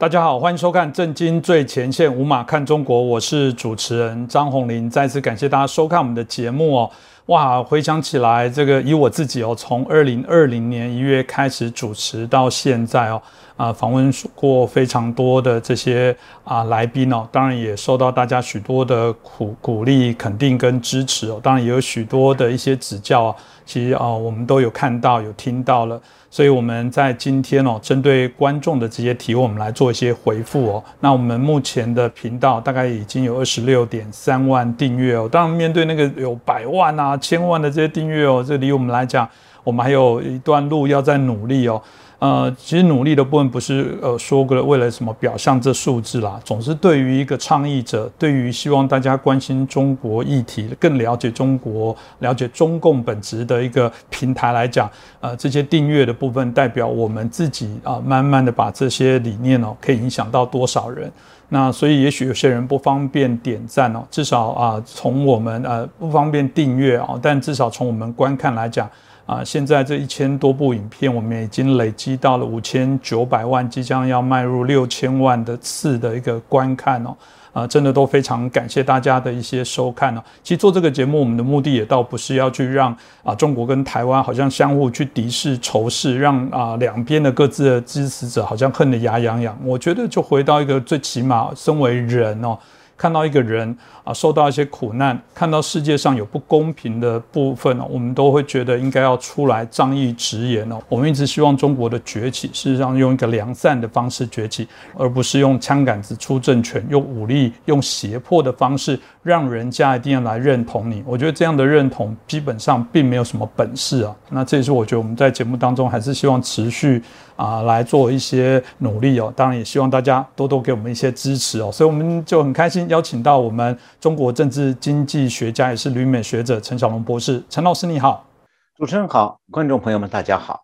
大家好，欢迎收看《震惊最前线》，无马看中国，我是主持人张宏林。再次感谢大家收看我们的节目哦。哇，回想起来，这个以我自己哦，从二零二零年一月开始主持到现在哦，啊，访问过非常多的这些啊来宾哦，当然也受到大家许多的鼓鼓励、肯定跟支持哦，当然也有许多的一些指教，其实啊，我们都有看到、有听到了。所以我们在今天哦，针对观众的这些提问，我们来做一些回复哦。那我们目前的频道大概已经有二十六点三万订阅哦。当然，面对那个有百万啊、千万的这些订阅哦，这离我们来讲，我们还有一段路要再努力哦。呃，其实努力的部分不是呃说过了为了什么表象这数字啦，总是对于一个倡议者，对于希望大家关心中国议题、更了解中国、了解中共本质的一个平台来讲，呃，这些订阅的部分代表我们自己啊，慢慢的把这些理念哦，可以影响到多少人。那所以也许有些人不方便点赞哦，至少啊，从我们呃不方便订阅哦，但至少从我们观看来讲。啊，现在这一千多部影片，我们已经累积到了五千九百万，即将要迈入六千万的次的一个观看哦。啊，真的都非常感谢大家的一些收看哦。其实做这个节目，我们的目的也倒不是要去让啊中国跟台湾好像相互去敌视仇视，让啊两边的各自的支持者好像恨得牙痒痒。我觉得就回到一个最起码，身为人哦。看到一个人啊受到一些苦难，看到世界上有不公平的部分呢，我们都会觉得应该要出来仗义直言哦。我们一直希望中国的崛起，事实上用一个良善的方式崛起，而不是用枪杆子出政权，用武力、用胁迫的方式让人家一定要来认同你。我觉得这样的认同基本上并没有什么本事啊。那这也是我觉得我们在节目当中还是希望持续。啊，来做一些努力哦，当然也希望大家多多给我们一些支持哦，所以我们就很开心邀请到我们中国政治经济学家也是旅美学者陈小龙博士，陈老师你好，主持人好，观众朋友们大家好。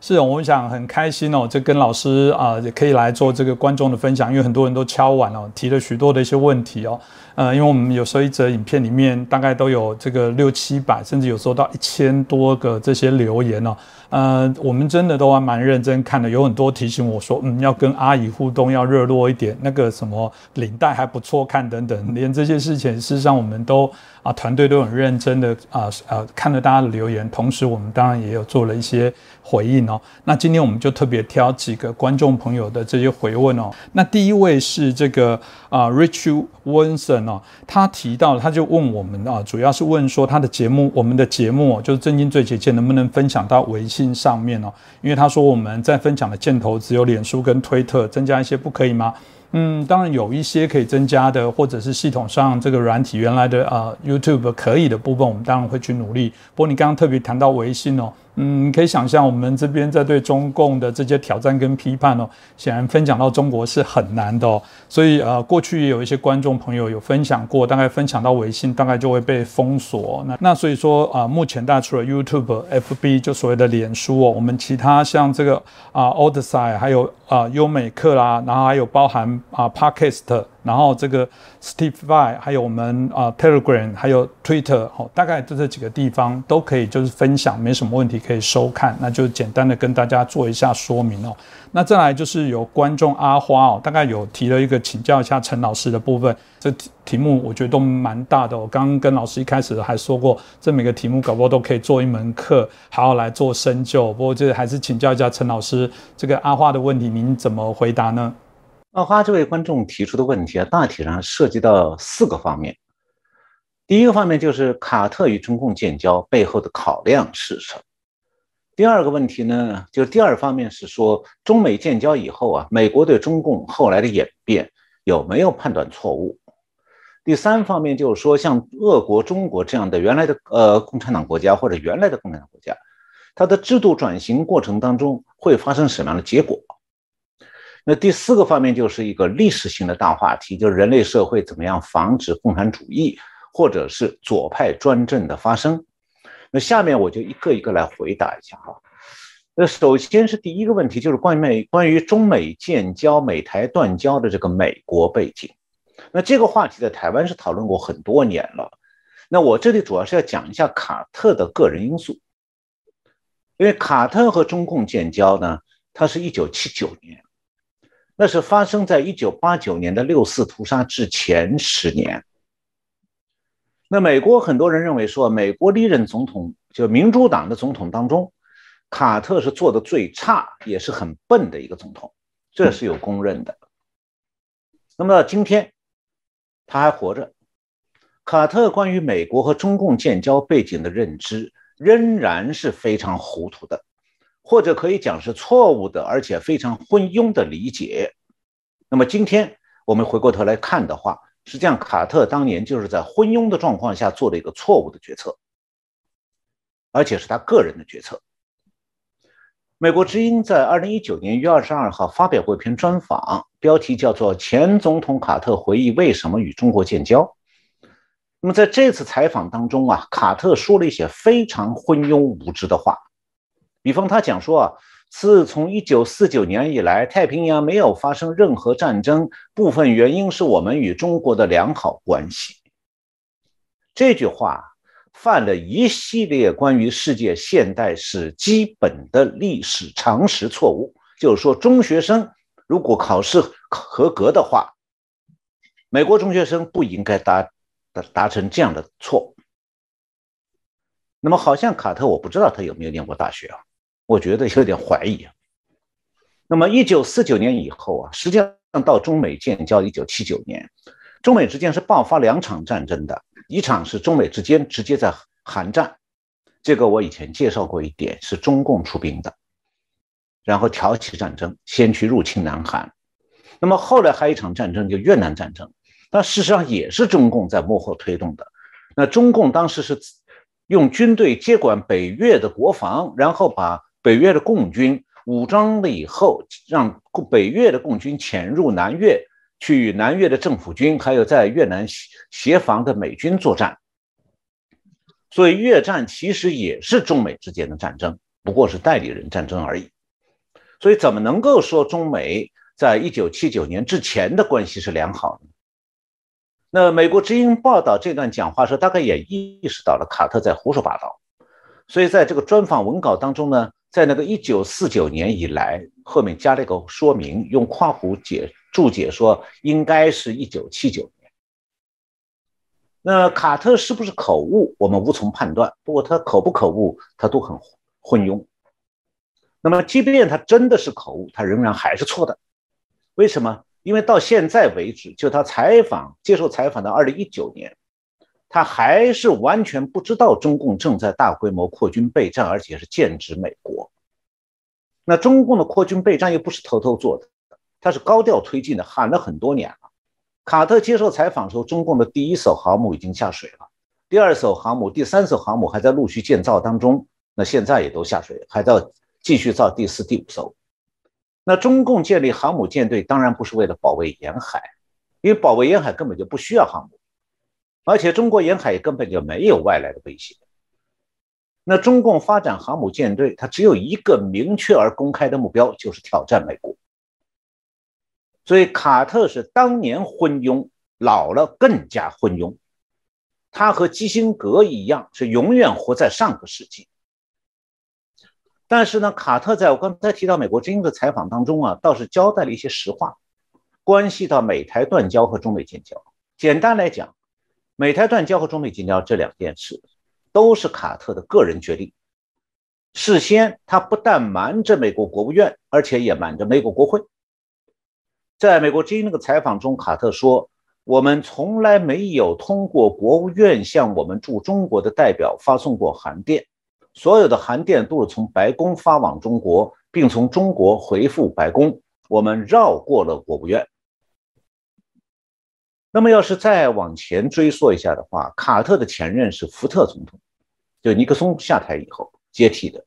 是，我们想很开心哦，就跟老师啊也可以来做这个观众的分享，因为很多人都敲完哦，提了许多的一些问题哦。呃，因为我们有时候一则影片里面大概都有这个六七百，甚至有时候到一千多个这些留言哦。呃，我们真的都还蛮认真看的，有很多提醒我说，嗯，要跟阿姨互动要热络一点，那个什么领带还不错看等等，连这些事情，事实上我们都啊团队都很认真的啊啊看了大家的留言，同时我们当然也有做了一些回应哦。那今天我们就特别挑几个观众朋友的这些回问哦。那第一位是这个啊，Rich Wilson 哦，他提到他就问我们啊，主要是问说他的节目，我们的节目就是《正经最前线》能不能分享到微信。上面哦，因为他说我们在分享的箭头只有脸书跟推特，增加一些不可以吗？嗯，当然有一些可以增加的，或者是系统上这个软体原来的啊 YouTube 可以的部分，我们当然会去努力。不过你刚刚特别谈到微信哦。嗯，可以想象，我们这边在对中共的这些挑战跟批判哦，显然分享到中国是很难的哦。所以呃，过去也有一些观众朋友有分享过，大概分享到微信，大概就会被封锁。那那所以说啊，目前大家除了 YouTube、FB，就所谓的脸书哦，我们其他像这个啊 Odyssey，还有啊优美克啦，然后还有包含啊 Podcast。然后这个 Steve Vai，还有我们啊 Telegram，还有 Twitter，哦，大概就这几个地方都可以，就是分享，没什么问题可以收看。那就简单的跟大家做一下说明哦。那再来就是有观众阿花哦，大概有提了一个请教一下陈老师的部分。这题题目我觉得都蛮大的。我刚刚跟老师一开始还说过，这每个题目搞不好都可以做一门课，好好来做深究。不过这还是请教一下陈老师，这个阿花的问题您怎么回答呢？阿花这位观众提出的问题啊，大体上涉及到四个方面。第一个方面就是卡特与中共建交背后的考量是什么？第二个问题呢，就是第二方面是说中美建交以后啊，美国对中共后来的演变有没有判断错误？第三方面就是说，像俄国、中国这样的原来的呃共产党国家或者原来的共产党国家，它的制度转型过程当中会发生什么样的结果？那第四个方面就是一个历史性的大话题，就是人类社会怎么样防止共产主义或者是左派专政的发生。那下面我就一个一个来回答一下哈。那首先是第一个问题，就是关于美关于中美建交、美台断交的这个美国背景。那这个话题在台湾是讨论过很多年了。那我这里主要是要讲一下卡特的个人因素，因为卡特和中共建交呢，他是一九七九年。那是发生在一九八九年的六四屠杀之前十年。那美国很多人认为说，美国历任总统就民主党的总统当中，卡特是做的最差，也是很笨的一个总统，这是有公认的。那么到今天，他还活着，卡特关于美国和中共建交背景的认知仍然是非常糊涂的，或者可以讲是错误的，而且非常昏庸的理解。那么今天我们回过头来看的话，实际上，卡特当年就是在昏庸的状况下做了一个错误的决策，而且是他个人的决策。美国之音在二零一九年一月二十二号发表过一篇专访，标题叫做《前总统卡特回忆为什么与中国建交》。那么在这次采访当中啊，卡特说了一些非常昏庸无知的话，比方他讲说啊。自从一九四九年以来，太平洋没有发生任何战争，部分原因是我们与中国的良好关系。这句话犯了一系列关于世界现代史基本的历史常识错误，就是说，中学生如果考试合格的话，美国中学生不应该达达达成这样的错。那么，好像卡特，我不知道他有没有念过大学啊？我觉得有点怀疑。那么，一九四九年以后啊，实际上到中美建交一九七九年，中美之间是爆发两场战争的，一场是中美之间直接在韩战，这个我以前介绍过一点，是中共出兵的，然后挑起战争，先去入侵南韩。那么后来还有一场战争，就越南战争，但事实上也是中共在幕后推动的。那中共当时是用军队接管北越的国防，然后把北越的共军武装了以后，让北越的共军潜入南越，去与南越的政府军还有在越南协防的美军作战。所以越战其实也是中美之间的战争，不过是代理人战争而已。所以怎么能够说中美在一九七九年之前的关系是良好呢？那美国之音报道这段讲话时，大概也意识到了卡特在胡说八道，所以在这个专访文稿当中呢。在那个一九四九年以来，后面加了一个说明，用括弧解注解说，应该是一九七九年。那卡特是不是口误，我们无从判断。不过他口不口误，他都很昏庸。那么，即便他真的是口误，他仍然还是错的。为什么？因为到现在为止，就他采访接受采访的二零一九年。他还是完全不知道中共正在大规模扩军备战，而且是剑指美国。那中共的扩军备战又不是偷偷做的，他是高调推进的，喊了很多年了。卡特接受采访的时候，中共的第一艘航母已经下水了，第二艘航母、第三艘航母还在陆续建造当中。那现在也都下水，还在继续造第四、第五艘。那中共建立航母舰队，当然不是为了保卫沿海，因为保卫沿海根本就不需要航母。而且中国沿海也根本就没有外来的威胁。那中共发展航母舰队，它只有一个明确而公开的目标，就是挑战美国。所以卡特是当年昏庸，老了更加昏庸。他和基辛格一样，是永远活在上个世纪。但是呢，卡特在我刚才提到美国之音的采访当中啊，倒是交代了一些实话，关系到美台断交和中美建交。简单来讲。美台断交和中美建交这两件事，都是卡特的个人决定。事先，他不但瞒着美国国务院，而且也瞒着美国国会。在美国之音那个采访中，卡特说：“我们从来没有通过国务院向我们驻中国的代表发送过函电，所有的函电都是从白宫发往中国，并从中国回复白宫。我们绕过了国务院。”那么，要是再往前追溯一下的话，卡特的前任是福特总统，就尼克松下台以后接替的。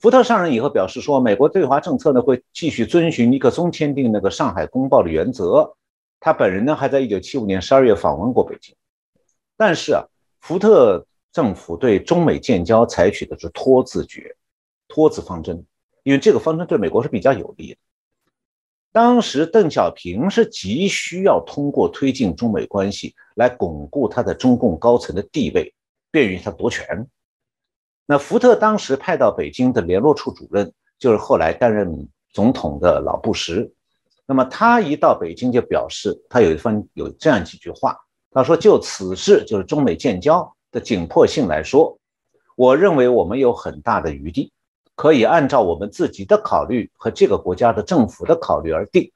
福特上任以后表示说，美国对华政策呢会继续遵循尼克松签订那个《上海公报》的原则。他本人呢还在1975年12月访问过北京。但是啊，福特政府对中美建交采取的是拖字诀、拖字方针，因为这个方针对美国是比较有利的。当时邓小平是急需要通过推进中美关系来巩固他在中共高层的地位，便于他夺权。那福特当时派到北京的联络处主任就是后来担任总统的老布什，那么他一到北京就表示，他有一番有这样几句话，他说：“就此事，就是中美建交的紧迫性来说，我认为我们有很大的余地，可以按照我们自己的考虑和这个国家的政府的考虑而定。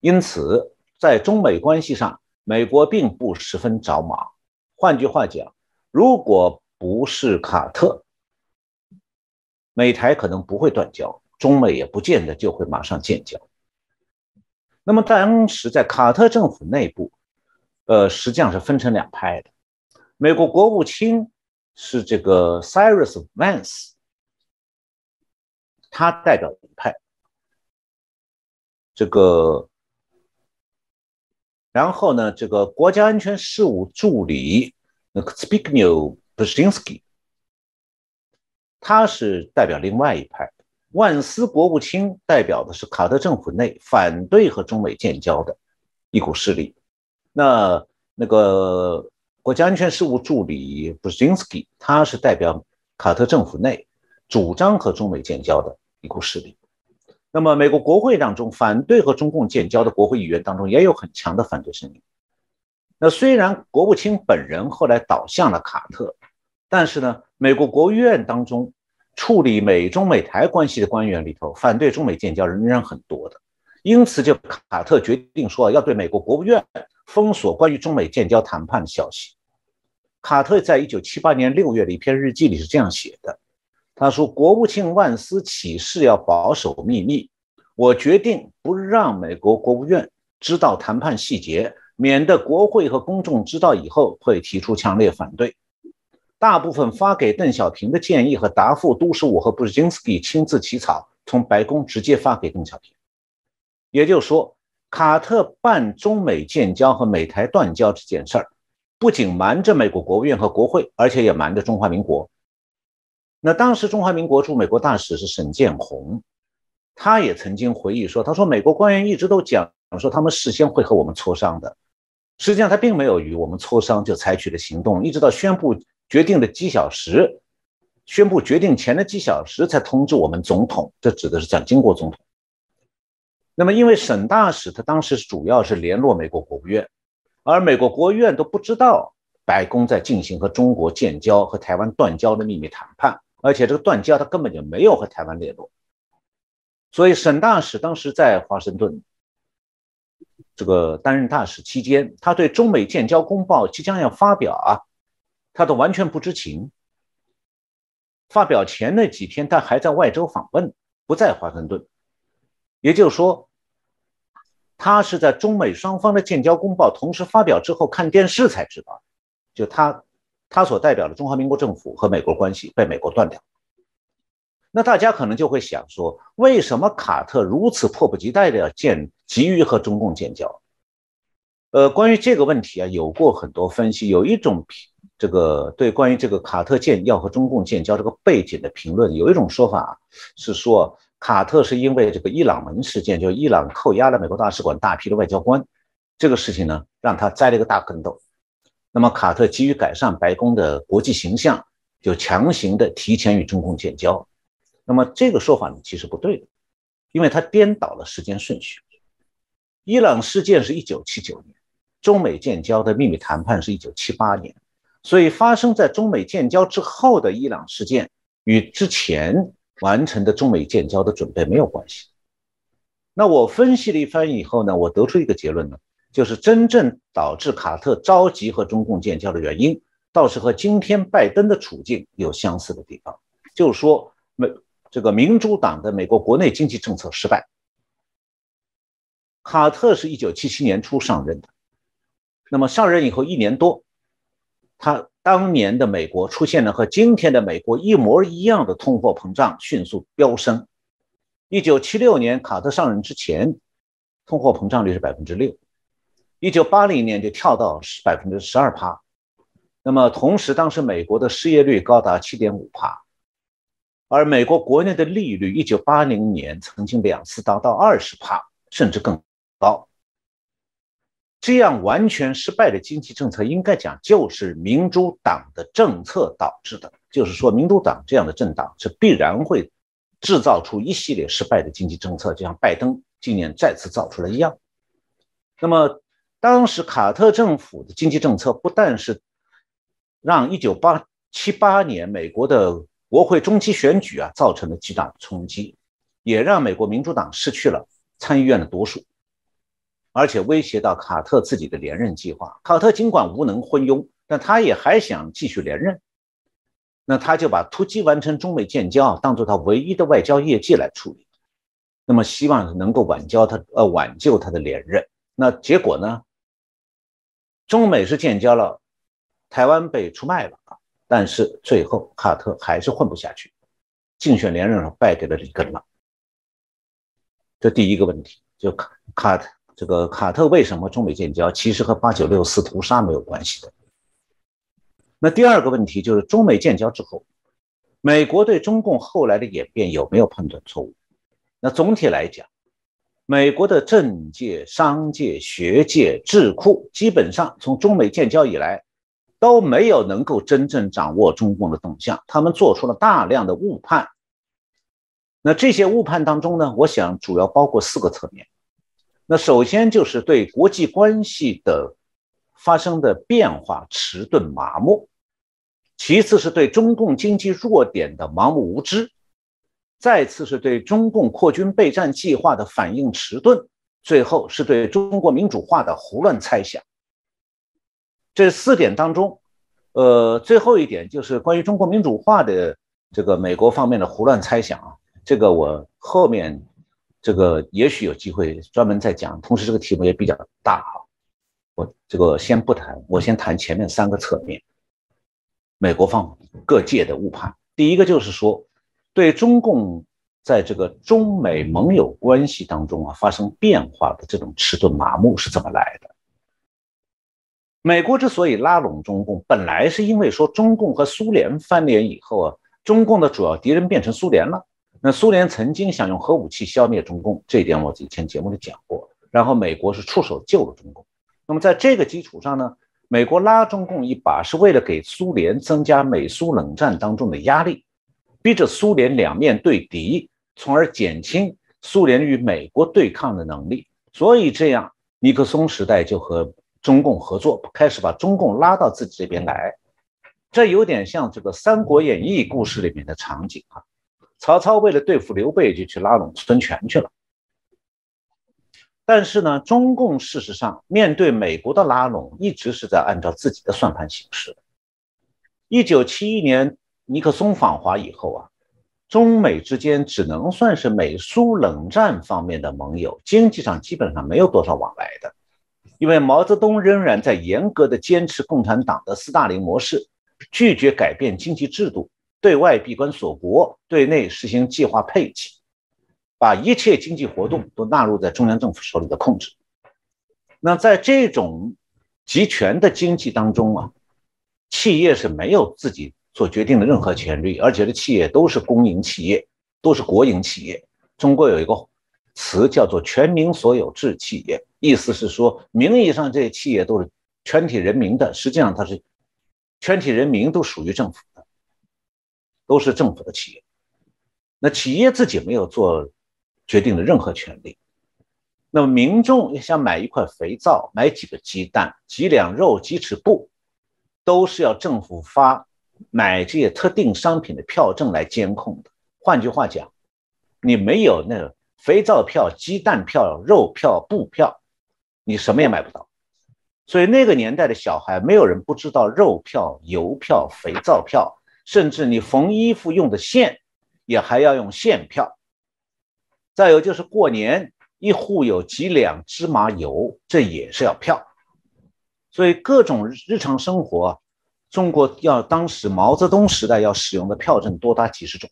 因此，在中美关系上，美国并不十分着忙。换句话讲，如果不是卡特，美台可能不会断交，中美也不见得就会马上建交。”那么当时在卡特政府内部，呃，实际上是分成两派的。美国国务卿是这个 Cyrus Vance，他代表一派。这个，然后呢，这个国家安全事务助理那个 Zbigniew Brzezinski，他是代表另外一派。万斯国务卿代表的是卡特政府内反对和中美建交的一股势力，那那个国家安全事务助理 Brzinski，，他是代表卡特政府内主张和中美建交的一股势力。那么，美国国会当中反对和中共建交的国会议员当中也有很强的反对声音。那虽然国务卿本人后来倒向了卡特，但是呢，美国国务院当中。处理美中美台关系的官员里头，反对中美建交仍然很多的，因此就卡特决定说要对美国国务院封锁关于中美建交谈判的消息。卡特在一九七八年六月的一篇日记里是这样写的：“他说，国务卿万斯起誓要保守秘密，我决定不让美国国务院知道谈判细节，免得国会和公众知道以后会提出强烈反对。”大部分发给邓小平的建议和答复都是我和布什金斯基亲自起草，从白宫直接发给邓小平。也就是说，卡特办中美建交和美台断交这件事儿，不仅瞒着美国国务院和国会，而且也瞒着中华民国。那当时中华民国驻美国大使是沈建宏，他也曾经回忆说：“他说美国官员一直都讲说他们事先会和我们磋商的，实际上他并没有与我们磋商就采取了行动，一直到宣布。”决定的几小时，宣布决定前的几小时才通知我们总统，这指的是蒋经国总统。那么，因为沈大使他当时主要是联络美国国务院，而美国国务院都不知道白宫在进行和中国建交和台湾断交的秘密谈判，而且这个断交他根本就没有和台湾联络，所以沈大使当时在华盛顿这个担任大使期间，他对中美建交公报即将要发表啊。他都完全不知情。发表前那几天，他还在外州访问，不在华盛顿。也就是说，他是在中美双方的建交公报同时发表之后，看电视才知道，就他他所代表的中华民国政府和美国关系被美国断掉。那大家可能就会想说，为什么卡特如此迫不及待的要建，急于和中共建交？呃，关于这个问题啊，有过很多分析，有一种。这个对关于这个卡特建要和中共建交这个背景的评论，有一种说法是说，卡特是因为这个伊朗门事件，就伊朗扣押了美国大使馆大批的外交官，这个事情呢，让他栽了一个大跟斗。那么卡特急于改善白宫的国际形象，就强行的提前与中共建交。那么这个说法呢，其实不对的，因为他颠倒了时间顺序。伊朗事件是一九七九年，中美建交的秘密谈判是一九七八年。所以，发生在中美建交之后的伊朗事件与之前完成的中美建交的准备没有关系。那我分析了一番以后呢，我得出一个结论呢，就是真正导致卡特着急和中共建交的原因，倒是和今天拜登的处境有相似的地方，就是说美这个民主党的美国国内经济政策失败。卡特是一九七七年初上任的，那么上任以后一年多。他当年的美国出现了和今天的美国一模一样的通货膨胀迅速飙升。一九七六年卡特上任之前，通货膨胀率是百分之六，一九八零年就跳到百分之十二帕。那么同时，当时美国的失业率高达七点五帕，而美国国内的利率一九八零年曾经两次达到二十帕，甚至更高。这样完全失败的经济政策，应该讲就是民主党的政策导致的。就是说，民主党这样的政党是必然会制造出一系列失败的经济政策，就像拜登今年再次造出来一样。那么，当时卡特政府的经济政策不但是让一九八七八年美国的国会中期选举啊造成了巨大的冲击，也让美国民主党失去了参议院的多数，而且威胁到卡特自己的连任计划。卡特尽管无能昏庸，但他也还想继续连任。那他就把突击完成中美建交当做他唯一的外交业绩来处理，那么希望能够挽救他呃挽救他的连任。那结果呢？中美是建交了，台湾被出卖了啊！但是最后卡特还是混不下去，竞选连任了败给了里根了。这第一个问题，就卡卡特这个卡特为什么中美建交，其实和八九六四屠杀没有关系的。那第二个问题就是中美建交之后，美国对中共后来的演变有没有判断错误？那总体来讲，美国的政界、商界、学界、智库基本上从中美建交以来都没有能够真正掌握中共的动向，他们做出了大量的误判。那这些误判当中呢，我想主要包括四个层面。那首先就是对国际关系的发生的变化迟钝麻木。其次是对中共经济弱点的盲目无知，再次是对中共扩军备战计划的反应迟钝，最后是对中国民主化的胡乱猜想。这四点当中，呃，最后一点就是关于中国民主化的这个美国方面的胡乱猜想啊，这个我后面这个也许有机会专门再讲。同时，这个题目也比较大哈，我这个先不谈，我先谈前面三个侧面。美国方各界的误判，第一个就是说，对中共在这个中美盟友关系当中啊发生变化的这种迟钝麻木是怎么来的？美国之所以拉拢中共，本来是因为说中共和苏联翻脸以后啊，中共的主要敌人变成苏联了。那苏联曾经想用核武器消灭中共，这一点我以前节目里讲过。然后美国是出手救了中共。那么在这个基础上呢？美国拉中共一把，是为了给苏联增加美苏冷战当中的压力，逼着苏联两面对敌，从而减轻苏联与美国对抗的能力。所以这样，尼克松时代就和中共合作，开始把中共拉到自己这边来。这有点像这个《三国演义》故事里面的场景啊，曹操为了对付刘备，就去拉拢孙权去了。但是呢，中共事实上面对美国的拉拢，一直是在按照自己的算盘行事。一九七一年尼克松访华以后啊，中美之间只能算是美苏冷战方面的盟友，经济上基本上没有多少往来的，因为毛泽东仍然在严格的坚持共产党的斯大林模式，拒绝改变经济制度，对外闭关锁国，对内实行计划配给。把一切经济活动都纳入在中央政府手里的控制。那在这种集权的经济当中啊，企业是没有自己所决定的任何权利，而且这企业都是公营企业，都是国营企业。中国有一个词叫做“全民所有制企业”，意思是说，名义上这些企业都是全体人民的，实际上它是全体人民都属于政府的，都是政府的企业。那企业自己没有做。决定的任何权利。那么民众想买一块肥皂、买几个鸡蛋、几两肉、几尺布，都是要政府发买这些特定商品的票证来监控的。换句话讲，你没有那个肥皂票、鸡蛋票、肉票、布票，你什么也买不到。所以那个年代的小孩，没有人不知道肉票、油票、肥皂票，甚至你缝衣服用的线，也还要用线票。再有就是过年一户有几两芝麻油，这也是要票。所以各种日常生活，中国要当时毛泽东时代要使用的票证多达几十种，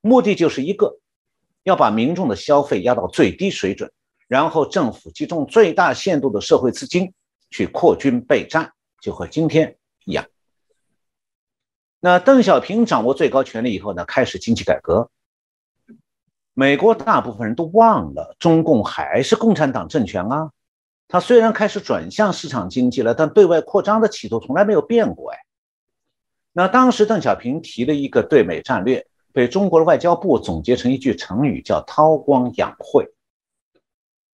目的就是一个，要把民众的消费压到最低水准，然后政府集中最大限度的社会资金去扩军备战，就和今天一样。那邓小平掌握最高权力以后呢，开始经济改革。美国大部分人都忘了，中共还是共产党政权啊。他虽然开始转向市场经济了，但对外扩张的企图从来没有变过哎。那当时邓小平提了一个对美战略，被中国的外交部总结成一句成语，叫韬光养晦。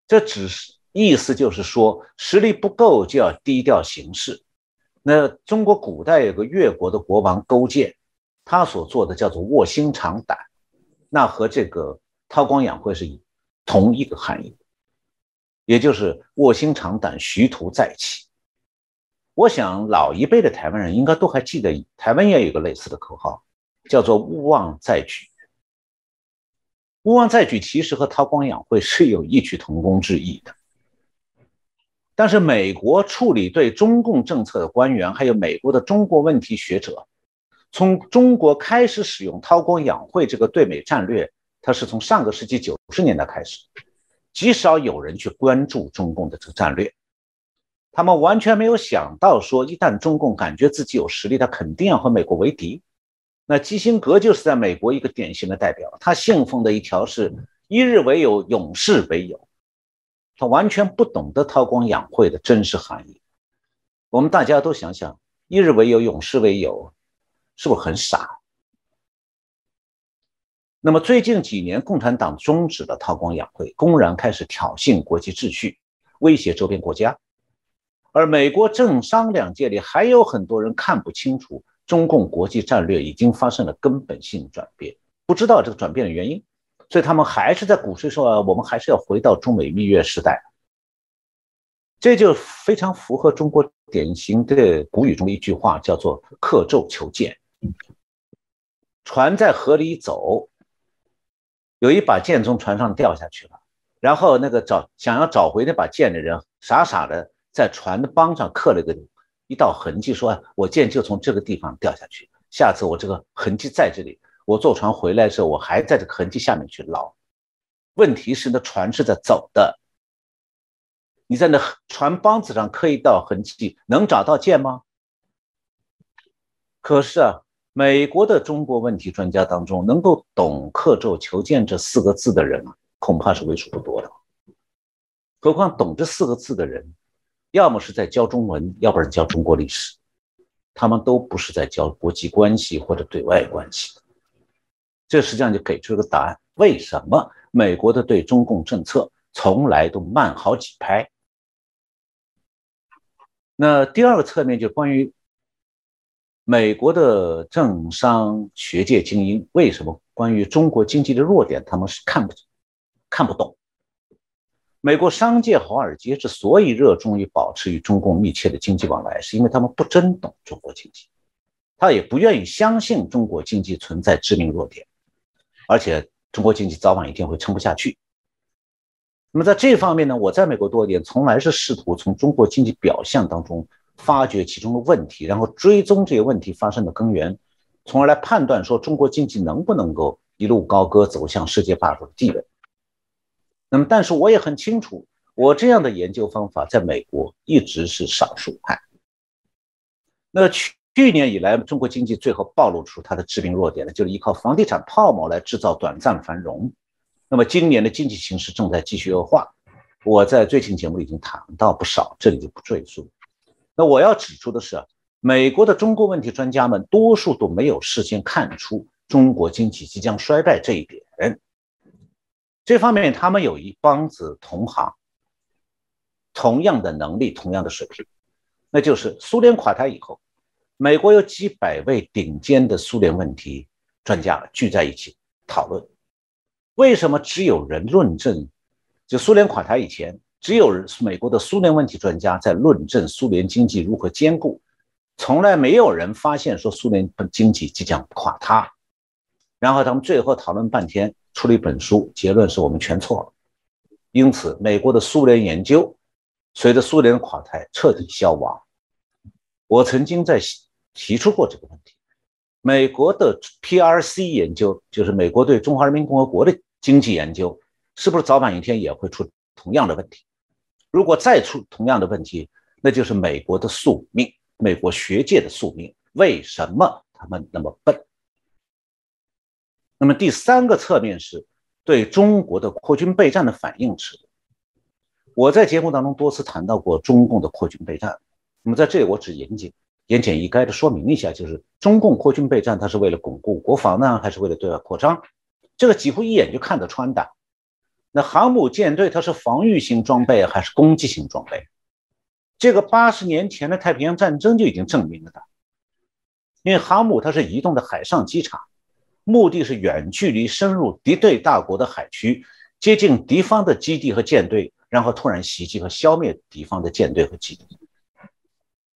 这只是意思就是说，实力不够就要低调行事。那中国古代有个越国的国王勾践，他所做的叫做卧薪尝胆，那和这个韬光养晦是同一个含义，也就是卧薪尝胆，徐图再起。我想老一辈的台湾人应该都还记得，台湾也有一个类似的口号，叫做勿忘再举。勿忘再举其实和韬光养晦是有异曲同工之意的。但是美国处理对中共政策的官员，还有美国的中国问题学者，从中国开始使用韬光养晦这个对美战略，它是从上个世纪九十年代开始，极少有人去关注中共的这个战略。他们完全没有想到，说一旦中共感觉自己有实力，他肯定要和美国为敌。那基辛格就是在美国一个典型的代表，他信奉的一条是“一日为友，永世为友”，他完全不懂得韬光养晦的真实含义。我们大家都想想，“一日为友，永世为友”，是不是很傻？那么最近几年，共产党终止了韬光养晦，公然开始挑衅国际秩序，威胁周边国家，而美国政商两界里还有很多人看不清楚。中共国际战略已经发生了根本性转变，不知道这个转变的原因，所以他们还是在鼓吹说，我们还是要回到中美蜜月时代。这就非常符合中国典型的古语中的一句话，叫做“刻舟求剑”。船在河里走，有一把剑从船上掉下去了，然后那个找想要找回那把剑的人，傻傻的在船的帮上刻了一个。一道痕迹，说：“我剑就从这个地方掉下去。下次我这个痕迹在这里，我坐船回来的时候，我还在这个痕迹下面去捞。问题是，那船是在走的，你在那船帮子上刻一道痕迹，能找到剑吗？可是啊，美国的中国问题专家当中，能够懂‘刻舟求剑’这四个字的人啊，恐怕是为数不多的。何况懂这四个字的人。”要么是在教中文，要不然教中国历史，他们都不是在教国际关系或者对外关系。这实际上就给出一个答案：为什么美国的对中共政策从来都慢好几拍？那第二个侧面就关于美国的政商学界精英为什么关于中国经济的弱点，他们是看不看不懂。美国商界华尔街之所以热衷于保持与中共密切的经济往来，是因为他们不真懂中国经济，他也不愿意相信中国经济存在致命弱点，而且中国经济早晚一天会撑不下去。那么在这方面呢，我在美国多年，从来是试图从中国经济表象当中发掘其中的问题，然后追踪这些问题发生的根源，从而来判断说中国经济能不能够一路高歌走向世界霸主的地位。那么，但是我也很清楚，我这样的研究方法在美国一直是少数派。那去去年以来，中国经济最后暴露出它的致命弱点呢，就是依靠房地产泡沫来制造短暂繁荣。那么今年的经济形势正在继续恶化，我在最近节目里已经谈到不少，这里就不赘述。那我要指出的是，美国的中国问题专家们多数都没有事先看出中国经济即将衰败这一点。这方面，他们有一帮子同行，同样的能力，同样的水平，那就是苏联垮台以后，美国有几百位顶尖的苏联问题专家聚在一起讨论，为什么只有人论证？就苏联垮台以前，只有美国的苏联问题专家在论证苏联经济如何坚固，从来没有人发现说苏联经济即将垮塌，然后他们最后讨论半天。出了一本书，结论是我们全错了。因此，美国的苏联研究随着苏联垮台彻底消亡。我曾经在提出过这个问题：美国的 PRC 研究，就是美国对中华人民共和国的经济研究，是不是早晚一天也会出同样的问题？如果再出同样的问题，那就是美国的宿命，美国学界的宿命。为什么他们那么笨？那么第三个侧面是对中国的扩军备战的反应迟钝。我在节目当中多次谈到过中共的扩军备战。那么在这里我只严谨、言简意赅的说明一下，就是中共扩军备战，它是为了巩固国防呢，还是为了对外扩张？这个几乎一眼就看得穿的。那航母舰队它是防御型装备还是攻击型装备？这个八十年前的太平洋战争就已经证明了的。因为航母它是移动的海上机场，目的是远距离深入敌对大国的海区，接近敌方的基地和舰队，然后突然袭击和消灭敌方的舰队和基地。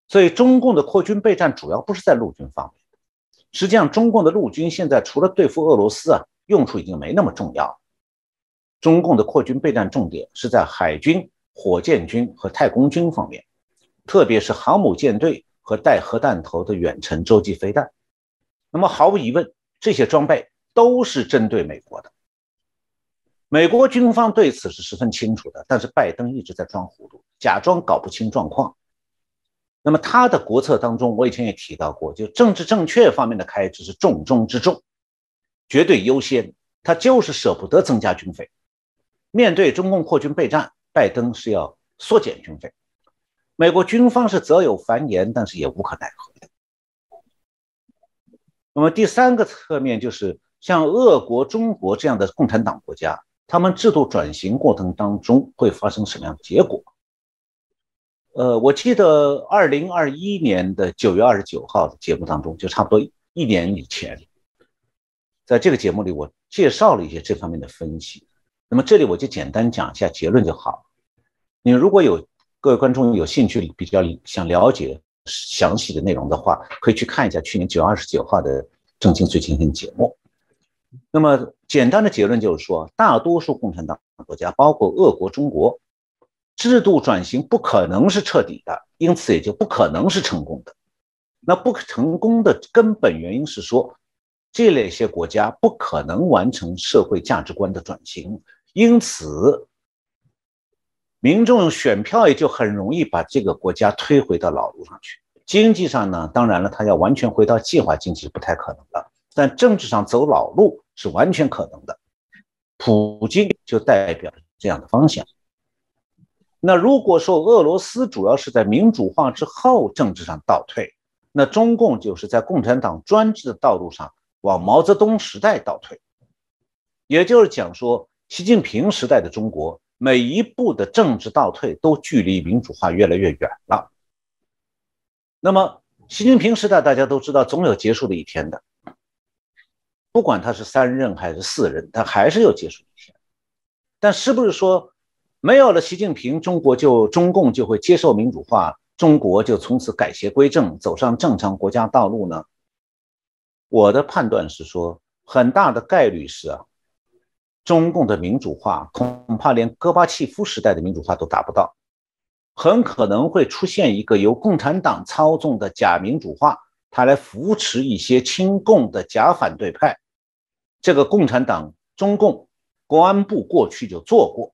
所以，中共的扩军备战主要不是在陆军方面。实际上，中共的陆军现在除了对付俄罗斯啊，用处已经没那么重要。中共的扩军备战重点是在海军、火箭军和太空军方面，特别是航母舰队和带核弹头的远程洲际飞弹。那么毫无疑问，这些装备都是针对美国的。美国军方对此是十分清楚的，但是拜登一直在装糊涂，假装搞不清状况。那么他的国策当中，我以前也提到过，就政治正确方面的开支是重中之重，绝对优先。他就是舍不得增加军费。面对中共扩军备战，拜登是要缩减军费，美国军方是则有繁言，但是也无可奈何的。那么第三个侧面就是像俄国、中国这样的共产党国家，他们制度转型过程当中会发生什么样的结果？呃，我记得二零二一年的九月二十九号的节目当中，就差不多一年以前，在这个节目里，我介绍了一些这方面的分析。那么这里我就简单讲一下结论就好。你如果有各位观众有兴趣比较想了解详细的内容的话，可以去看一下去年九月二十九号的《正经最前线》节目。那么简单的结论就是说，大多数共产党国家，包括俄国、中国，制度转型不可能是彻底的，因此也就不可能是成功的。那不成功的根本原因是说，这类些国家不可能完成社会价值观的转型。因此，民众选票也就很容易把这个国家推回到老路上去。经济上呢，当然了，他要完全回到计划经济是不太可能的。但政治上走老路是完全可能的。普京就代表这样的方向。那如果说俄罗斯主要是在民主化之后政治上倒退，那中共就是在共产党专制的道路上往毛泽东时代倒退。也就是讲说。习近平时代的中国，每一步的政治倒退都距离民主化越来越远了。那么，习近平时代大家都知道，总有结束的一天的。不管他是三任还是四任，他还是有结束一天。但是不是说没有了习近平，中国就中共就会接受民主化，中国就从此改邪归正，走上正常国家道路呢？我的判断是说，很大的概率是啊。中共的民主化恐怕连戈巴契夫时代的民主化都达不到，很可能会出现一个由共产党操纵的假民主化，他来扶持一些亲共的假反对派。这个共产党中共公安部过去就做过，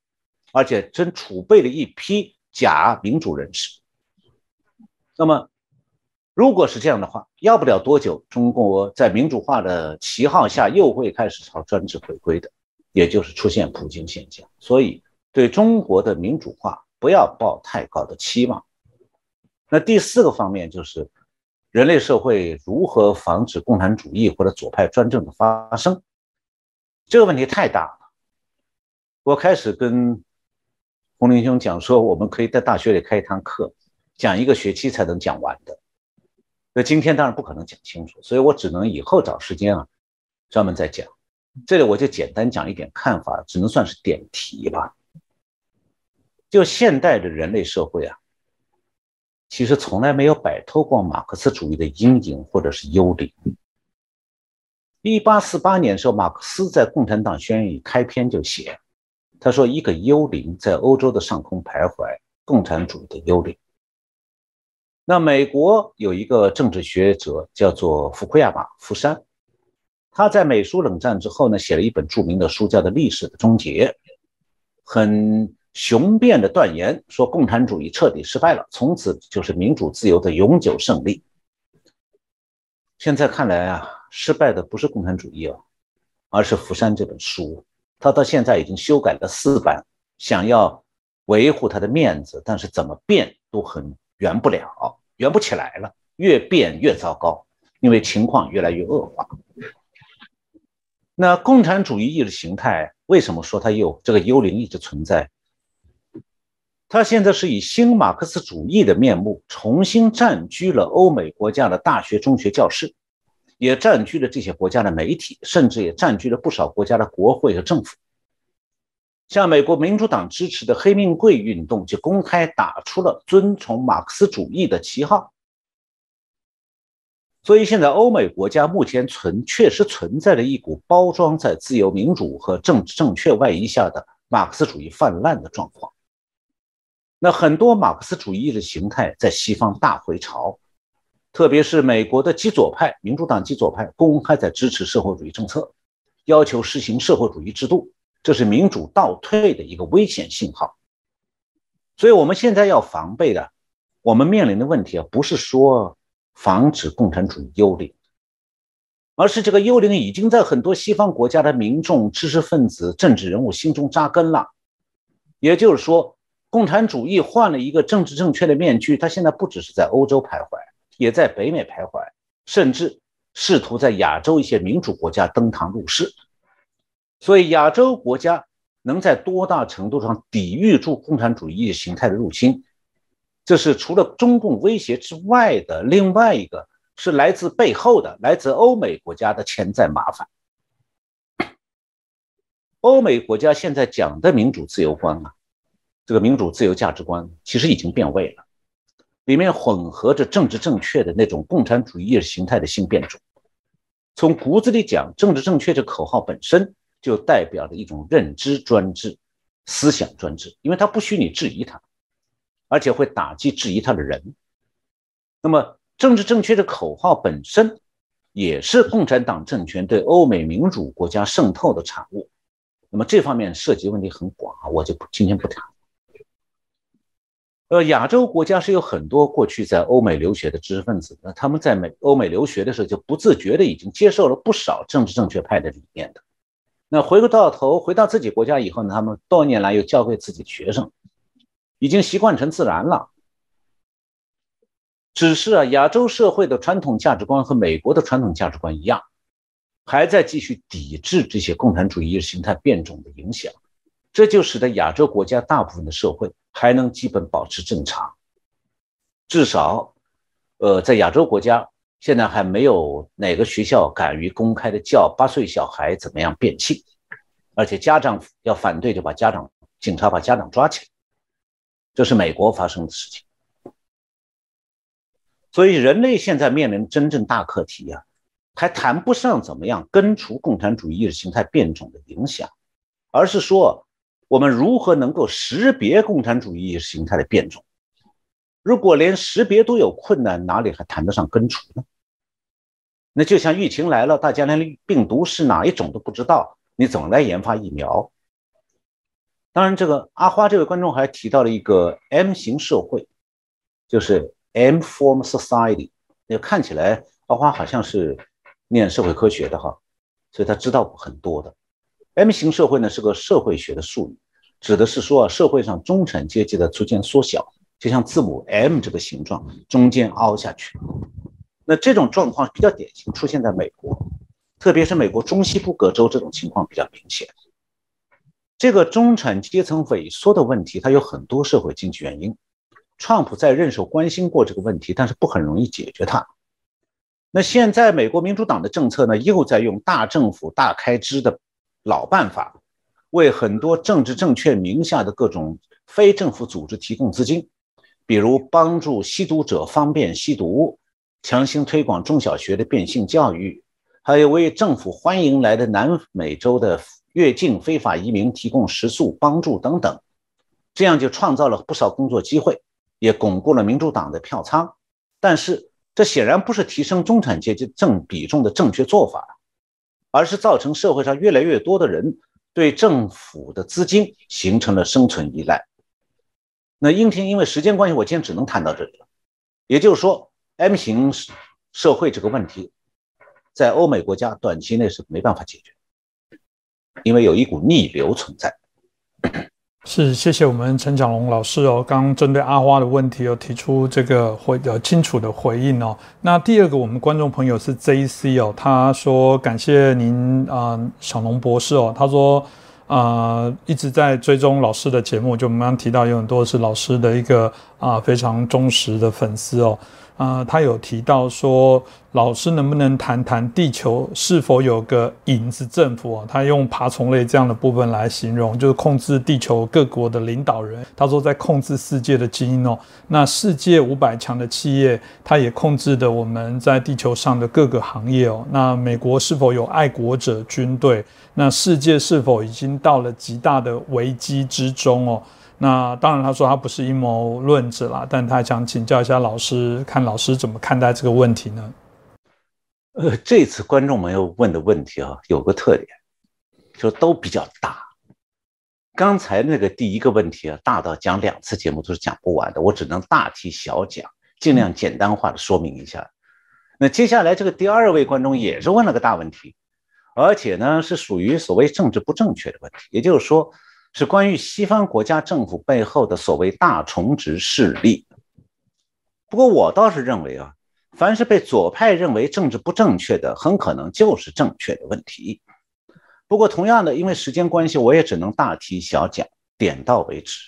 而且真储备了一批假民主人士。那么，如果是这样的话，要不了多久，中国在民主化的旗号下又会开始朝专制回归的。也就是出现普京现象，所以对中国的民主化不要抱太高的期望。那第四个方面就是人类社会如何防止共产主义或者左派专政的发生，这个问题太大了。我开始跟洪林兄讲说，我们可以在大学里开一堂课，讲一个学期才能讲完的。那今天当然不可能讲清楚，所以我只能以后找时间啊，专门再讲。这里我就简单讲一点看法，只能算是点题吧。就现代的人类社会啊，其实从来没有摆脱过马克思主义的阴影或者是幽灵。一八四八年时候，马克思在《共产党宣言》里开篇就写，他说：“一个幽灵在欧洲的上空徘徊，共产主义的幽灵。”那美国有一个政治学者叫做福库亚马·福山。他在美苏冷战之后呢，写了一本著名的书，叫做《历史的终结》，很雄辩的断言说，共产主义彻底失败了，从此就是民主自由的永久胜利。现在看来啊，失败的不是共产主义哦，而是福山这本书。他到现在已经修改了四版，想要维护他的面子，但是怎么变都很圆不了，圆不起来了，越变越糟糕，因为情况越来越恶化。那共产主义意识形态为什么说它有这个幽灵一直存在？它现在是以新马克思主义的面目重新占据了欧美国家的大学、中学教室，也占据了这些国家的媒体，甚至也占据了不少国家的国会和政府。像美国民主党支持的黑命贵运动就公开打出了遵从马克思主义的旗号。所以现在欧美国家目前存确实存在着一股包装在自由民主和政治正确外衣下的马克思主义泛滥的状况。那很多马克思主义意识形态在西方大回潮，特别是美国的极左派民主党极左派公开在支持社会主义政策，要求实行社会主义制度。这是民主倒退的一个危险信号，所以我们现在要防备的，我们面临的问题啊，不是说防止共产主义幽灵，而是这个幽灵已经在很多西方国家的民众、知识分子、政治人物心中扎根了。也就是说，共产主义换了一个政治正确的面具，它现在不只是在欧洲徘徊，也在北美徘徊，甚至试图在亚洲一些民主国家登堂入室。所以，亚洲国家能在多大程度上抵御住共产主义形态的入侵，这是除了中共威胁之外的另外一个，是来自背后的、来自欧美国家的潜在麻烦。欧美国家现在讲的民主自由观啊，这个民主自由价值观其实已经变味了，里面混合着政治正确的那种共产主义意识形态的新变种。从骨子里讲，政治正确这口号本身。就代表着一种认知专制、思想专制，因为它不许你质疑它，而且会打击质疑他的人。那么，政治正确的口号本身也是共产党政权对欧美民主国家渗透的产物。那么，这方面涉及问题很广，我就不今天不谈。呃，亚洲国家是有很多过去在欧美留学的知识分子，那他们在美欧美留学的时候就不自觉的已经接受了不少政治正确派的理念的。那回过到头，回到自己国家以后呢，他们多年来又教会自己学生，已经习惯成自然了。只是啊，亚洲社会的传统价值观和美国的传统价值观一样，还在继续抵制这些共产主义意识形态变种的影响，这就使得亚洲国家大部分的社会还能基本保持正常。至少，呃，在亚洲国家。现在还没有哪个学校敢于公开的叫八岁小孩怎么样变性，而且家长要反对就把家长警察把家长抓起来，这是美国发生的事情。所以人类现在面临真正大课题啊，还谈不上怎么样根除共产主义意识形态变种的影响，而是说我们如何能够识别共产主义意识形态的变种。如果连识别都有困难，哪里还谈得上根除呢？那就像疫情来了，大家连病毒是哪一种都不知道，你怎么来研发疫苗？当然，这个阿花这位观众还提到了一个 M 型社会，就是 M form society。那看起来阿花好像是念社会科学的哈，所以他知道很多的。M 型社会呢是个社会学的术语，指的是说啊社会上中产阶级的逐渐缩小，就像字母 M 这个形状，中间凹下去。那这种状况比较典型，出现在美国，特别是美国中西部各州，这种情况比较明显。这个中产阶层萎缩的问题，它有很多社会经济原因。川普在任时关心过这个问题，但是不很容易解决它。那现在美国民主党的政策呢，又在用大政府、大开支的老办法，为很多政治正确名下的各种非政府组织提供资金，比如帮助吸毒者方便吸毒。强行推广中小学的变性教育，还有为政府欢迎来的南美洲的越境非法移民提供食宿帮助等等，这样就创造了不少工作机会，也巩固了民主党的票仓。但是，这显然不是提升中产阶级正比重的正确做法，而是造成社会上越来越多的人对政府的资金形成了生存依赖。那英婷，因为时间关系，我今天只能谈到这里了。也就是说。M 型社会这个问题，在欧美国家短期内是没办法解决，因为有一股逆流存在。是，谢谢我们陈蒋龙老师哦。刚刚针对阿花的问题有提出这个回呃清楚的回应哦。那第二个，我们观众朋友是 J C 哦，他说感谢您啊，小龙博士哦。他说啊，一直在追踪老师的节目，就我们刚刚提到有很多是老师的一个啊非常忠实的粉丝哦。啊，他有提到说，老师能不能谈谈地球是否有个影子政府啊？他用爬虫类这样的部分来形容，就是控制地球各国的领导人。他说在控制世界的基因哦。那世界五百强的企业，他也控制的我们在地球上的各个行业哦。那美国是否有爱国者军队？那世界是否已经到了极大的危机之中哦？那当然，他说他不是阴谋论者啦，但他想请教一下老师，看老师怎么看待这个问题呢？呃，这次观众朋友问的问题啊，有个特点，就都比较大。刚才那个第一个问题啊，大到讲两次节目都是讲不完的，我只能大题小讲，尽量简单化的说明一下。那接下来这个第二位观众也是问了个大问题，而且呢是属于所谓政治不正确的问题，也就是说。是关于西方国家政府背后的所谓大重植势力。不过我倒是认为啊，凡是被左派认为政治不正确的，很可能就是正确的问题。不过同样的，因为时间关系，我也只能大题小讲，点到为止。